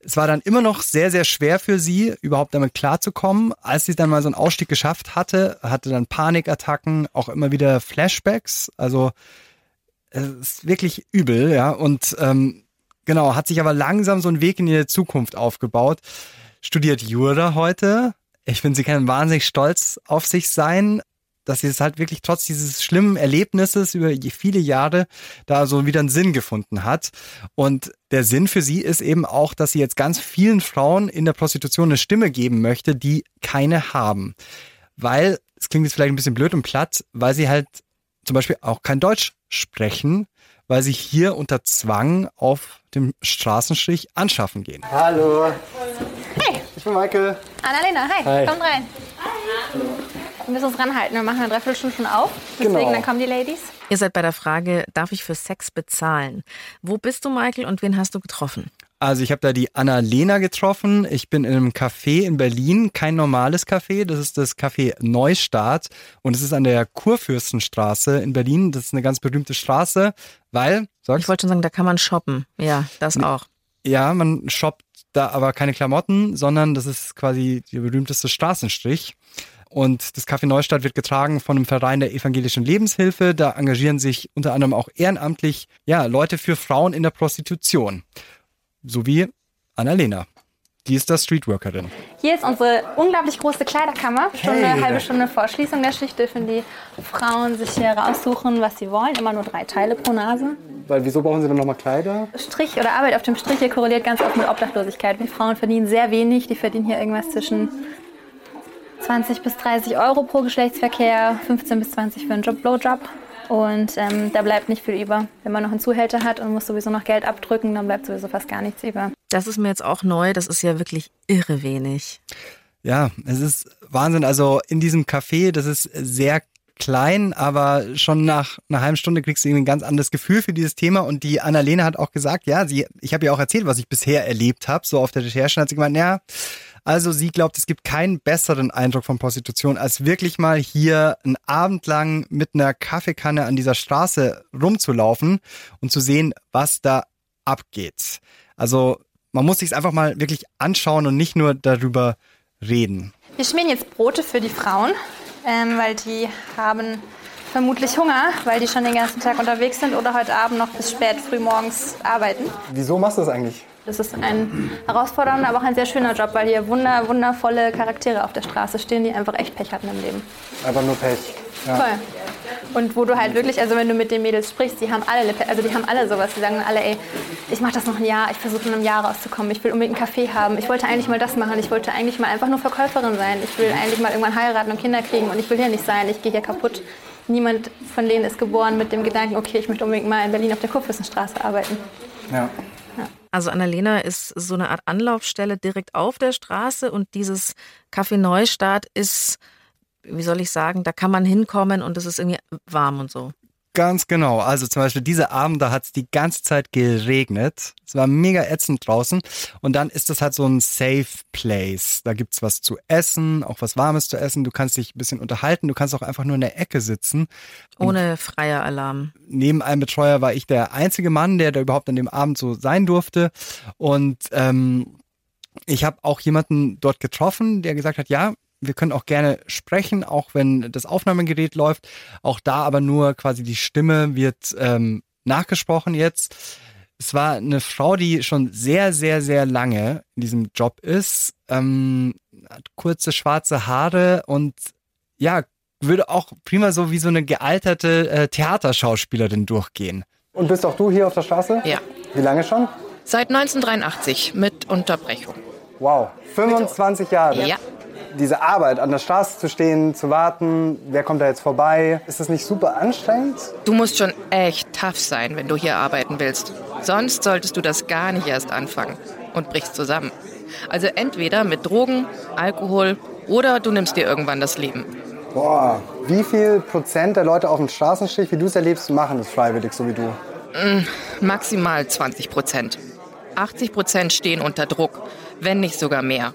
Es war dann immer noch sehr, sehr schwer für sie, überhaupt damit klarzukommen. Als sie dann mal so einen Ausstieg geschafft hatte, hatte dann Panikattacken, auch immer wieder Flashbacks. Also es ist wirklich übel, ja. Und ähm, genau, hat sich aber langsam so einen Weg in ihre Zukunft aufgebaut. Studiert Jura heute. Ich finde, sie kann wahnsinnig stolz auf sich sein, dass sie es halt wirklich trotz dieses schlimmen Erlebnisses über viele Jahre da so wieder einen Sinn gefunden hat. Und der Sinn für sie ist eben auch, dass sie jetzt ganz vielen Frauen in der Prostitution eine Stimme geben möchte, die keine haben. Weil, es klingt jetzt vielleicht ein bisschen blöd und platt, weil sie halt zum Beispiel auch kein Deutsch sprechen, weil sie hier unter Zwang auf dem Straßenstrich anschaffen gehen. Hallo. Hey. Ich bin Michael. Annalena, hi, Hi. kommt rein. Wir müssen uns ranhalten. Wir machen eine Dreiviertelstunde schon auf. Deswegen, Genau. dann kommen die Ladies. Ihr seid bei der Frage, darf ich für Sex bezahlen? Wo bist du, Michael, und wen hast du getroffen? Also ich habe da die Anna-Lena getroffen. Ich bin in einem Café in Berlin, kein normales Café. Das ist das Café Neustart und es ist an der Kurfürstenstraße in Berlin. Das ist eine ganz berühmte Straße, weil... Sag's? Ich wollte schon sagen, da kann man shoppen. Ja, das auch. Ja, man shoppt da aber keine Klamotten, sondern das ist quasi der berühmteste Straßenstrich. Und das Café Neustadt wird getragen von einem Verein der evangelischen Lebenshilfe. Da engagieren sich unter anderem auch ehrenamtlich ja, Leute für Frauen in der Prostitution. Sowie Annalena. Die ist da Streetworkerin. Hier ist unsere unglaublich große Kleiderkammer. Schon Hey. eine halbe Stunde vor Schließung der Schicht dürfen die Frauen sich hier raussuchen, was sie wollen. Immer nur drei Teile pro Nase. Weil wieso brauchen sie dann nochmal Kleider? Strich oder Arbeit auf dem Strich hier korreliert ganz oft mit Obdachlosigkeit. Wir Frauen verdienen sehr wenig. Die verdienen hier irgendwas zwischen 20 bis 30 Euro pro Geschlechtsverkehr, 15 bis 20 für einen Job, Blowjob. Und ähm, da bleibt nicht viel über. Wenn man noch einen Zuhälter hat und muss sowieso noch Geld abdrücken, dann bleibt sowieso fast gar nichts über. Das ist mir jetzt auch neu. Das ist ja wirklich irre wenig. Ja, es ist Wahnsinn. Also in diesem Café, das ist sehr klein, aber schon nach einer halben Stunde kriegst du irgendwie ein ganz anderes Gefühl für dieses Thema. Und die Annalena hat auch gesagt, ja, sie, ich habe ja auch erzählt, was ich bisher erlebt habe, so auf der Recherche, hat sie gemeint, ja, also sie glaubt, es gibt keinen besseren Eindruck von Prostitution, als wirklich mal hier einen Abend lang mit einer Kaffeekanne an dieser Straße rumzulaufen und zu sehen, was da abgeht. Also man muss sich es einfach mal wirklich anschauen und nicht nur darüber reden. Wir schmieren jetzt Brote für die Frauen, ähm, weil die haben vermutlich Hunger, weil die schon den ganzen Tag unterwegs sind oder heute Abend noch bis spät früh morgens arbeiten. Wieso machst du das eigentlich? Das ist ein herausfordernder, aber auch ein sehr schöner Job, weil hier wunder, wundervolle Charaktere auf der Straße stehen, die einfach echt Pech hatten im Leben. Einfach nur Pech. Ja. Voll. Und wo du halt wirklich, also wenn du mit den Mädels sprichst, die haben alle, also die haben alle sowas. Die sagen alle, ey, ich mache das noch ein Jahr, ich versuche in einem Jahr rauszukommen, ich will unbedingt einen Kaffee haben, ich wollte eigentlich mal das machen, ich wollte eigentlich mal einfach nur Verkäuferin sein, ich will eigentlich mal irgendwann heiraten und Kinder kriegen und ich will hier nicht sein, ich gehe hier kaputt. Niemand von denen ist geboren mit dem Gedanken, okay, ich möchte unbedingt mal in Berlin auf der Kurfürstenstraße arbeiten. Ja. Also Annalena ist so eine Art Anlaufstelle direkt auf der Straße und dieses Café Neustadt ist, wie soll ich sagen, da kann man hinkommen und es ist irgendwie warm und so. Ganz genau. Also zum Beispiel diese Abend, da hat es die ganze Zeit geregnet. Es war mega ätzend draußen. Und dann ist das halt so ein Safe Place. Da gibt's was zu essen, auch was Warmes zu essen. Du kannst dich ein bisschen unterhalten. Du kannst auch einfach nur in der Ecke sitzen. Und Ohne freier Alarm. neben einem Betreuer war ich der einzige Mann, der da überhaupt an dem Abend so sein durfte. Und ähm, ich habe auch jemanden dort getroffen, der gesagt hat, ja, wir können auch gerne sprechen, auch wenn das Aufnahmegerät läuft. Auch da aber nur quasi die Stimme wird ähm, nachgesprochen jetzt. Es war eine Frau, die schon sehr, sehr, sehr lange in diesem Job ist, ähm, hat kurze schwarze Haare und ja, würde auch prima so wie so eine gealterte äh, Theaterschauspielerin durchgehen. Und bist auch du hier auf der Straße? Ja. Wie lange schon? Seit 1983 mit Unterbrechung. Wow, 25 Jahre. Ja. Diese Arbeit, an der Straße zu stehen, zu warten, wer kommt da jetzt vorbei, ist das nicht super anstrengend? Du musst schon echt tough sein, wenn du hier arbeiten willst. Sonst solltest du das gar nicht erst anfangen und brichst zusammen. Also entweder mit Drogen, Alkohol oder du nimmst dir irgendwann das Leben. Boah, wie viel Prozent der Leute auf dem Straßenstrich, wie du es erlebst, machen das freiwillig, so wie du? Mm, Maximal 20 Prozent. 80 Prozent stehen unter Druck, wenn nicht sogar mehr.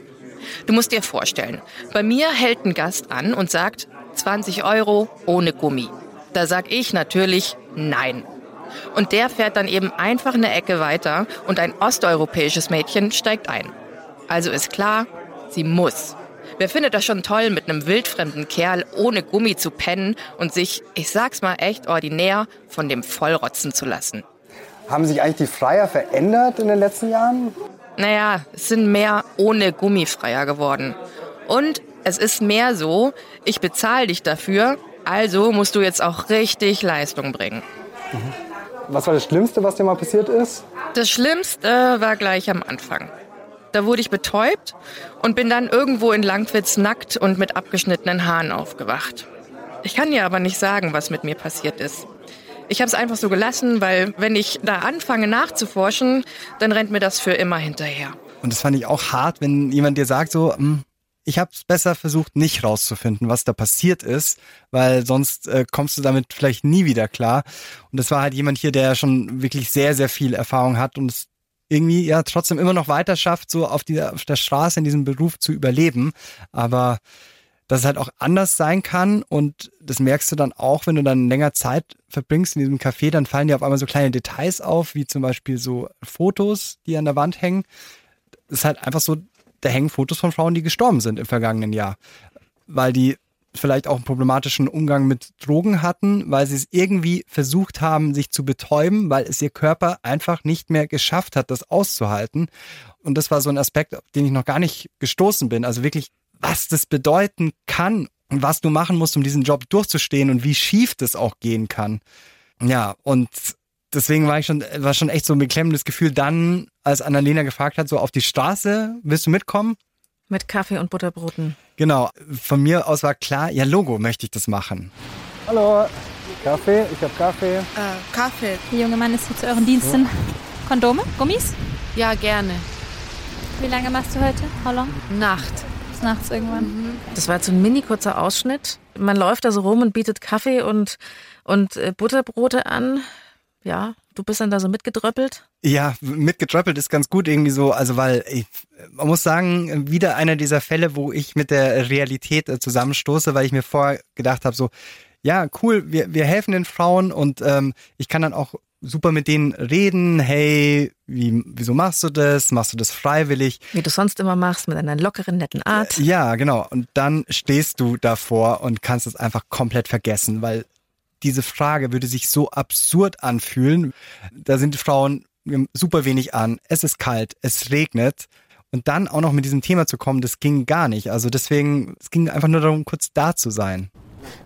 Du musst dir vorstellen, bei mir hält ein Gast an und sagt 20 Euro ohne Gummi. Da sag ich natürlich nein. Und der fährt dann eben einfach eine Ecke weiter und ein osteuropäisches Mädchen steigt ein. Also ist klar, sie muss. Wer findet das schon toll, mit einem wildfremden Kerl ohne Gummi zu pennen und sich, ich sag's mal echt ordinär, von dem vollrotzen zu lassen? Haben sich eigentlich die Freier verändert in den letzten Jahren? Naja, es sind mehr ohne Gummifreier geworden. Und es ist mehr so, ich bezahle dich dafür, also musst du jetzt auch richtig Leistung bringen. Was war das Schlimmste, was dir mal passiert ist? Das Schlimmste war gleich am Anfang. Da wurde ich betäubt und bin dann irgendwo in Langwitz nackt und mit abgeschnittenen Haaren aufgewacht. Ich kann dir aber nicht sagen, was mit mir passiert ist. Ich habe es einfach so gelassen, weil wenn ich da anfange nachzuforschen, dann rennt mir das für immer hinterher. Und das fand ich auch hart, wenn jemand dir sagt so, hm, ich habe es besser versucht, nicht rauszufinden, was da passiert ist, weil sonst äh, kommst du damit vielleicht nie wieder klar. Und das war halt jemand hier, der schon wirklich sehr, sehr viel Erfahrung hat und es irgendwie ja trotzdem immer noch weiter schafft, so auf, dieser, auf der Straße in diesem Beruf zu überleben. Aber dass es halt auch anders sein kann und das merkst du dann auch, wenn du dann länger Zeit verbringst in diesem Café, dann fallen dir auf einmal so kleine Details auf, wie zum Beispiel so Fotos, die an der Wand hängen. Das ist halt einfach so, da hängen Fotos von Frauen, die gestorben sind im vergangenen Jahr, weil die vielleicht auch einen problematischen Umgang mit Drogen hatten, weil sie es irgendwie versucht haben, sich zu betäuben, weil es ihr Körper einfach nicht mehr geschafft hat, das auszuhalten. Und das war so ein Aspekt, auf den ich noch gar nicht gestoßen bin. Also wirklich was das bedeuten kann und was du machen musst, um diesen Job durchzustehen und wie schief das auch gehen kann. Ja, und deswegen war ich schon, war schon echt so ein beklemmendes Gefühl dann, als Annalena gefragt hat, so auf die Straße, willst du mitkommen? Mit Kaffee und Butterbroten. Genau, von mir aus war klar, ja Logo möchte ich das machen. Hallo, Kaffee, ich habe Kaffee. Äh, Kaffee. Der junge Mann ist hier zu euren Diensten. Kondome? Gummis? Ja, gerne. Wie lange machst du heute? How long? Nacht. Bis nachts irgendwann. Das war jetzt so ein mini kurzer Ausschnitt. Man läuft da so rum und bietet Kaffee und, und äh, Butterbrote an. Ja, du bist dann da so mitgedröppelt. Ja, mitgetröppelt ist ganz gut irgendwie so, also weil ich, man muss sagen, wieder einer dieser Fälle, wo ich mit der Realität äh, zusammenstoße, weil ich mir vorher gedacht habe, so, ja, cool, wir, wir helfen den Frauen und ähm, ich kann dann auch super mit denen reden, hey, wie, wieso machst du das? Machst du das freiwillig? Wie du sonst immer machst, mit einer lockeren, netten Art. Ja, genau. Und dann stehst du davor und kannst es einfach komplett vergessen, weil diese Frage würde sich so absurd anfühlen. Da sind die Frauen super wenig an, es ist kalt, es regnet. Und dann auch noch mit diesem Thema zu kommen, das ging gar nicht. Also deswegen, es ging einfach nur darum, kurz da zu sein.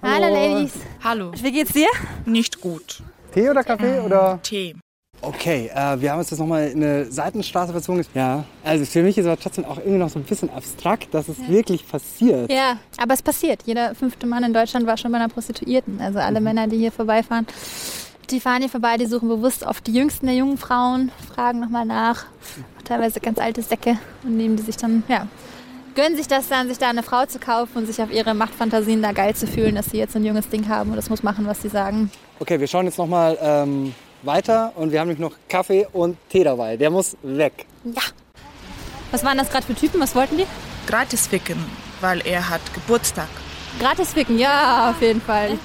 Hallo, Ladies. Hallo. Wie geht's dir? Nicht gut. Tee oder Kaffee oder? Tee. Okay, äh, wir haben uns jetzt nochmal in eine Seitenstraße verzogen. Ja, also für mich ist aber trotzdem auch irgendwie noch so ein bisschen abstrakt, dass es wirklich passiert. Ja, aber es passiert. Jeder fünfte Mann in Deutschland war schon bei einer Prostituierten. Also alle Männer, die hier vorbeifahren, Die fahren hier vorbei, die suchen bewusst oft die jüngsten der jungen Frauen, fragen nochmal nach. Teilweise ganz alte Säcke und nehmen die sich dann, ja, gönnen sich das dann, sich da eine Frau zu kaufen und sich auf ihre Machtfantasien da geil zu fühlen, dass sie jetzt ein junges Ding haben und das muss machen, was sie sagen. Okay, wir schauen jetzt nochmal ähm, weiter und wir haben nämlich noch Kaffee und Tee dabei. Der muss weg. Ja. Was waren das gerade für Typen? Was wollten die? Gratis ficken, weil er hat Geburtstag. Gratis ficken, ja, auf jeden Fall.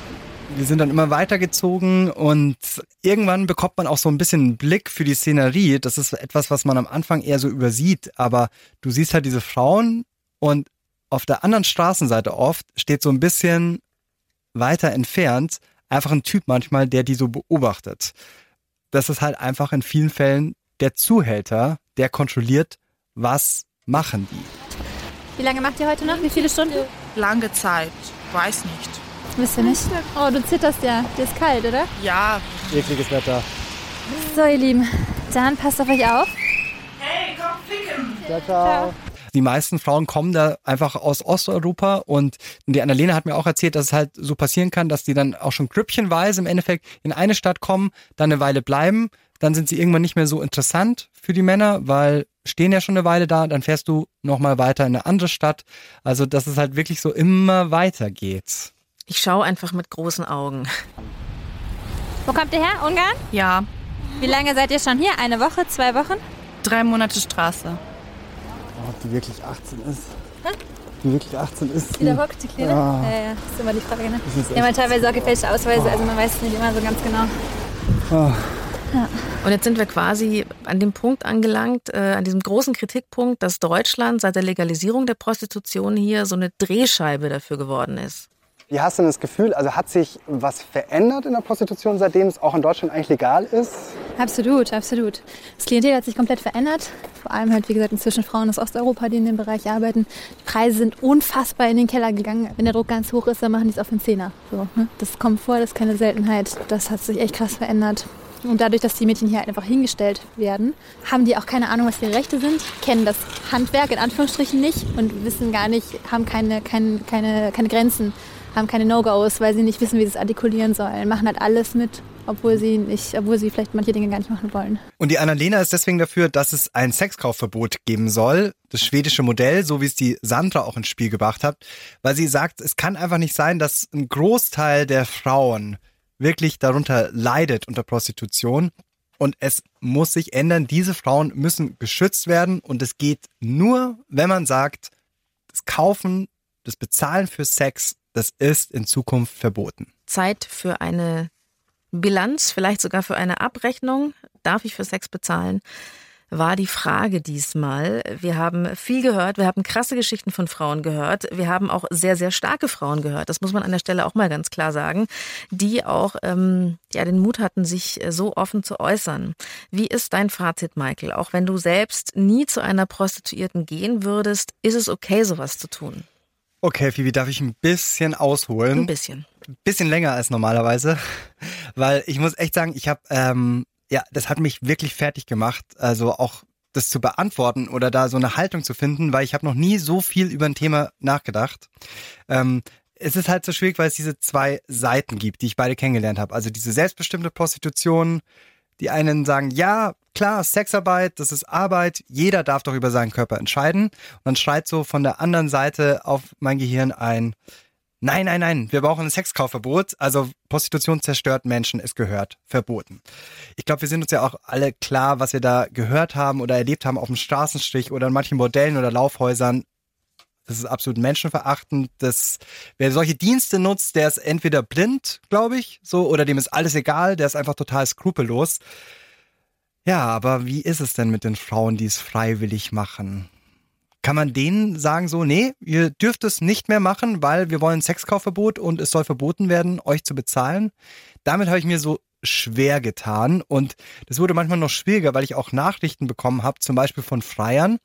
Wir sind dann immer weitergezogen und irgendwann bekommt man auch so ein bisschen einen Blick für die Szenerie. Das ist etwas, was man am Anfang eher so übersieht. Aber du siehst halt diese Frauen und auf der anderen Straßenseite oft steht so ein bisschen weiter entfernt einfach ein Typ manchmal, der die so beobachtet. Das ist halt einfach in vielen Fällen der Zuhälter, der kontrolliert, was machen die. Wie lange macht ihr heute noch? Wie viele Stunden? Lange Zeit, weiß nicht. Wisst ihr nicht? Oh, du zitterst ja. Dir ist kalt, oder? Ja. Ekliges Wetter. So, ihr Lieben, dann passt auf euch auf. Hey, komm ficken! Ciao, ciao. Die meisten Frauen kommen da einfach aus Osteuropa und die Annalena hat mir auch erzählt, dass es halt so passieren kann, dass die dann auch schon grüppchenweise im Endeffekt in eine Stadt kommen, dann eine Weile bleiben, dann sind sie irgendwann nicht mehr so interessant für die Männer, weil stehen ja schon eine Weile da, dann fährst du nochmal weiter in eine andere Stadt. Also, dass es halt wirklich so immer weiter geht. Ich schaue einfach mit großen Augen. Wo kommt ihr her? Ungarn? Ja. Wie lange seid ihr schon hier? Eine Woche? Zwei Wochen? Drei Monate Straße. Ob die wirklich 18 ist. Die wirklich 18 ist. Die da hockt, die Kleine? Ja. Ja, ja, ist immer die Frage. Ne? Das echt- halt teilweise auch gefälschte Ausweise, also man weiß es nicht immer so ganz genau. Ah. Ja. Und jetzt sind wir quasi an dem Punkt angelangt, äh, an diesem großen Kritikpunkt, dass Deutschland seit der Legalisierung der Prostitution hier so eine Drehscheibe dafür geworden ist. Wie hast du denn das Gefühl, also hat sich was verändert in der Prostitution, seitdem es auch in Deutschland eigentlich legal ist? Absolut, absolut. Das Klientel hat sich komplett verändert. Vor allem halt, wie gesagt, inzwischen Frauen aus Osteuropa, die in dem Bereich arbeiten. Die Preise sind unfassbar in den Keller gegangen. Wenn der Druck ganz hoch ist, dann machen die es auf den Zehner. So, ne? Das kommt vor, das ist keine Seltenheit. Das hat sich echt krass verändert. Und dadurch, dass die Mädchen hier halt einfach hingestellt werden, haben die auch keine Ahnung, was ihre Rechte sind, kennen das Handwerk in Anführungsstrichen nicht und wissen gar nicht, haben keine, keine, keine, keine Grenzen, haben keine No-Gos, weil sie nicht wissen, wie sie es artikulieren sollen, machen halt alles mit, obwohl sie nicht, obwohl sie vielleicht manche Dinge gar nicht machen wollen. Und die Annalena ist deswegen dafür, dass es ein Sexkaufverbot geben soll. Das schwedische Modell, so wie es die Sandra auch ins Spiel gebracht hat. Weil sie sagt, es kann einfach nicht sein, dass ein Großteil der Frauen wirklich darunter leidet unter Prostitution. Und es muss sich ändern. Diese Frauen müssen geschützt werden. Und es geht nur, wenn man sagt, das Kaufen, das Bezahlen für Sex, das ist in Zukunft verboten. Zeit für eine Bilanz, vielleicht sogar für eine Abrechnung. Darf ich für Sex bezahlen? War die Frage diesmal. Wir haben viel gehört, wir haben krasse Geschichten von Frauen gehört, wir haben auch sehr, sehr starke Frauen gehört, das muss man an der Stelle auch mal ganz klar sagen, die auch ähm, ja, den Mut hatten, sich so offen zu äußern. Wie ist dein Fazit, Michael? Auch wenn du selbst nie zu einer Prostituierten gehen würdest, ist es okay, sowas zu tun? Okay, Phoebe, darf ich ein bisschen ausholen? Ein bisschen. Ein bisschen länger als normalerweise, weil ich muss echt sagen, ich habe, ähm, ja, das hat mich wirklich fertig gemacht, also auch das zu beantworten oder da so eine Haltung zu finden, weil ich habe noch nie so viel über ein Thema nachgedacht. Ähm, es ist halt so schwierig, weil es diese zwei Seiten gibt, die ich beide kennengelernt habe. Also diese selbstbestimmte Prostitution, die einen sagen, ja, klar, Sexarbeit, das ist Arbeit, jeder darf doch über seinen Körper entscheiden. Und dann schreit so von der anderen Seite auf mein Gehirn ein, nein, nein, nein, wir brauchen ein Sexkaufverbot. Also Prostitution zerstört Menschen, es gehört verboten. Ich glaube, wir sind uns ja auch alle klar, was wir da gehört haben oder erlebt haben auf dem Straßenstrich oder in manchen Bordellen oder Laufhäusern. Das ist absolut menschenverachtend. Das, wer solche Dienste nutzt, der ist entweder blind, glaube ich, so, oder dem ist alles egal, der ist einfach total skrupellos. Ja, aber wie ist es denn mit den Frauen, die es freiwillig machen? Kann man denen sagen so, nee, ihr dürft es nicht mehr machen, weil wir wollen Sexkaufverbot und es soll verboten werden, euch zu bezahlen? Damit habe ich mir so schwer getan und das wurde manchmal noch schwieriger, weil ich auch Nachrichten bekommen habe, zum Beispiel von Freiern,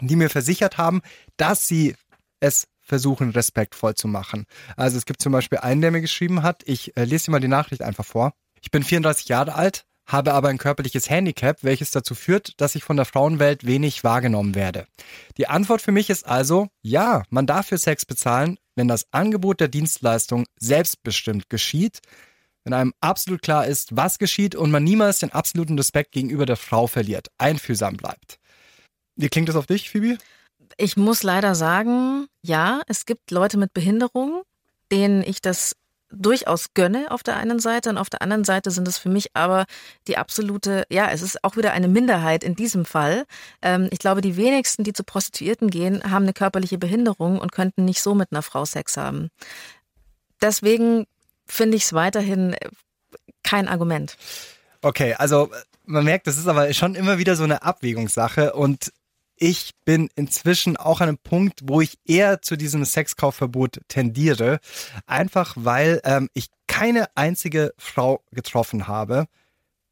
die mir versichert haben, dass sie es versuchen, respektvoll zu machen. Also es gibt zum Beispiel einen, der mir geschrieben hat, ich äh, lese dir mal die Nachricht einfach vor. Ich bin 34 Jahre alt, habe aber ein körperliches Handicap, welches dazu führt, dass ich von der Frauenwelt wenig wahrgenommen werde. Die Antwort für mich ist also, ja, man darf für Sex bezahlen, wenn das Angebot der Dienstleistung selbstbestimmt geschieht, Wenn einem absolut klar ist, was geschieht und man niemals den absoluten Respekt gegenüber der Frau verliert, einfühlsam bleibt. Wie klingt das auf dich, Phoebe? Ich muss leider sagen, ja, es gibt Leute mit Behinderung, denen ich das durchaus gönne auf der einen Seite und auf der anderen Seite sind es für mich aber die absolute, ja, es ist auch wieder eine Minderheit in diesem Fall. Ähm, ich glaube, die wenigsten, die zu Prostituierten gehen, haben eine körperliche Behinderung und könnten nicht so mit einer Frau Sex haben. Deswegen finde ich es weiterhin äh, kein Argument. Okay, also man merkt, das ist aber schon immer wieder so eine Abwägungssache und ich bin inzwischen auch an einem Punkt, wo ich eher zu diesem Sexkaufverbot tendiere. Einfach weil ähm, ich keine einzige Frau getroffen habe,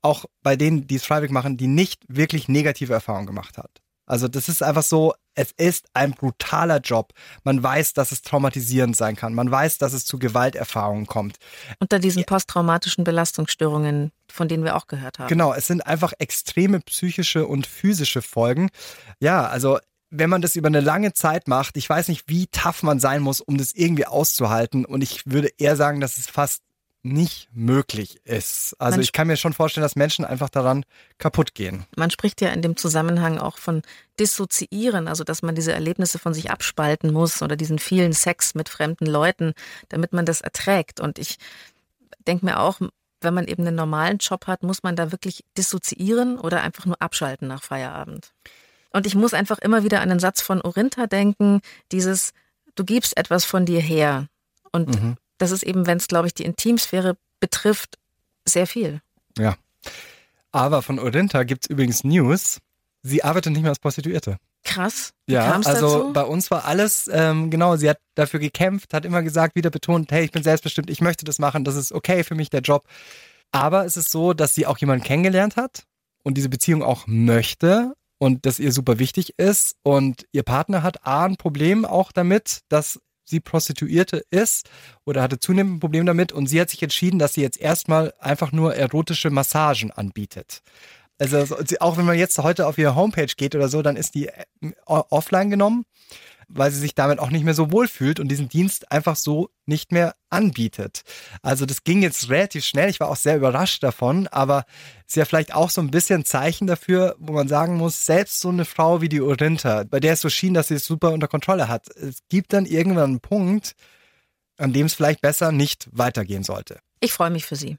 auch bei denen, die es freiwillig machen, die nicht wirklich negative Erfahrungen gemacht hat. Also das ist einfach so, es ist ein brutaler Job. Man weiß, dass es traumatisierend sein kann. Man weiß, dass es zu Gewalterfahrungen kommt. Unter diesen posttraumatischen Belastungsstörungen, von denen wir auch gehört haben. Genau, es sind einfach extreme psychische und physische Folgen. Ja, also wenn man das über eine lange Zeit macht, ich weiß nicht, wie tough man sein muss, um das irgendwie auszuhalten. Und ich würde eher sagen, dass es fast nicht möglich ist. Also Man ich kann mir schon vorstellen, dass Menschen einfach daran kaputt gehen. Man spricht ja in dem Zusammenhang auch von Dissoziieren, also dass man diese Erlebnisse von sich abspalten muss oder diesen vielen Sex mit fremden Leuten, damit man das erträgt. Und ich denke mir auch, wenn man eben einen normalen Job hat, muss man da wirklich dissoziieren oder einfach nur abschalten nach Feierabend. Und ich muss einfach immer wieder an den Satz von Orinta denken, dieses, du gibst etwas von dir her. Und Mhm. Das ist eben, wenn es, glaube ich, die Intimsphäre betrifft, sehr viel. Ja. Aber von Orinta gibt es übrigens News. Sie arbeitet nicht mehr als Prostituierte. Krass. Ja, kam's also dazu? bei uns war alles, ähm, genau, sie hat dafür gekämpft, hat immer gesagt, wieder betont, hey, ich bin selbstbestimmt, ich möchte das machen, das ist okay für mich, der Job. Aber es ist so, dass sie auch jemanden kennengelernt hat und diese Beziehung auch möchte und das ihr super wichtig ist. Und ihr Partner hat A, ein Problem auch damit, dass sie Prostituierte ist oder hatte zunehmend ein Problem damit und sie hat sich entschieden, dass sie jetzt erstmal einfach nur erotische Massagen anbietet. Also auch wenn man jetzt heute auf ihre Homepage geht oder so, dann ist die äh, offline genommen, weil sie sich damit auch nicht mehr so wohl fühlt und diesen Dienst einfach so nicht mehr anbietet. Also das ging jetzt relativ schnell. Ich war auch sehr überrascht davon, aber ist ja vielleicht auch so ein bisschen Zeichen dafür, wo man sagen muss, selbst so eine Frau wie die Orinta, bei der es so schien, dass sie es super unter Kontrolle hat, es gibt dann irgendwann einen Punkt, an dem es vielleicht besser nicht weitergehen sollte. Ich freue mich für Sie.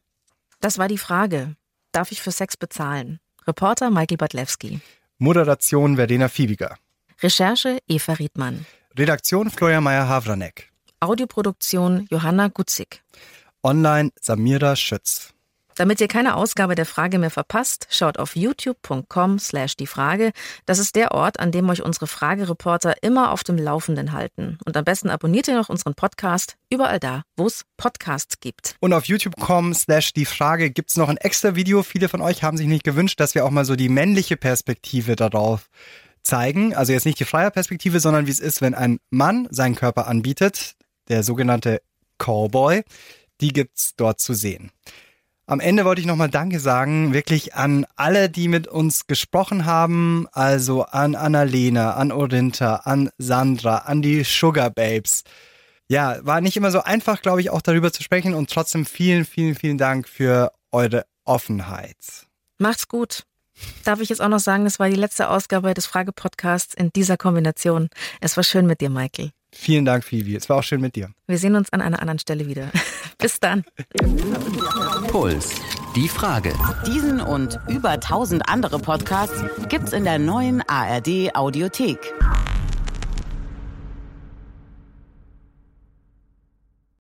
Das war die Frage. Darf ich für Sex bezahlen? Reporter Michael Badlewski. Moderation Verdena Fiebiger. Recherche Eva Riedmann. Redaktion Florian Meyer-Havranek. Audioproduktion Johanna Gutzig. Online Samira Schütz. Damit ihr keine Ausgabe der Frage mehr verpasst, schaut auf youtube.com slash die Frage. Das ist der Ort, an dem euch unsere Fragereporter immer auf dem Laufenden halten. Und am besten abonniert ihr noch unseren Podcast überall da, wo es Podcasts gibt. Und auf youtube.com slash die Frage gibt's noch ein extra Video. Viele von euch haben sich nicht gewünscht, dass wir auch mal so die männliche Perspektive darauf zeigen. Also jetzt nicht die freie Perspektive, sondern wie es ist, wenn ein Mann seinen Körper anbietet, der sogenannte Callboy. Die gibt's dort zu sehen. Am Ende wollte ich nochmal Danke sagen, wirklich an alle, die mit uns gesprochen haben, also an Annalena, an Orinta, an Sandra, an die Sugar Babes. Ja, war nicht immer so einfach, glaube ich, auch darüber zu sprechen und trotzdem vielen, vielen, vielen Dank für eure Offenheit. Macht's gut. Darf ich jetzt auch noch sagen, es war die letzte Ausgabe des Frage-Podcasts in dieser Kombination. Es war schön mit dir, Michael. Vielen Dank, Phoebe. Es war auch schön mit dir. Wir sehen uns an einer anderen Stelle wieder. Bis dann. Puls. Die Frage. Diesen und über 1000 andere Podcasts gibt's in der neuen ARD Audiothek.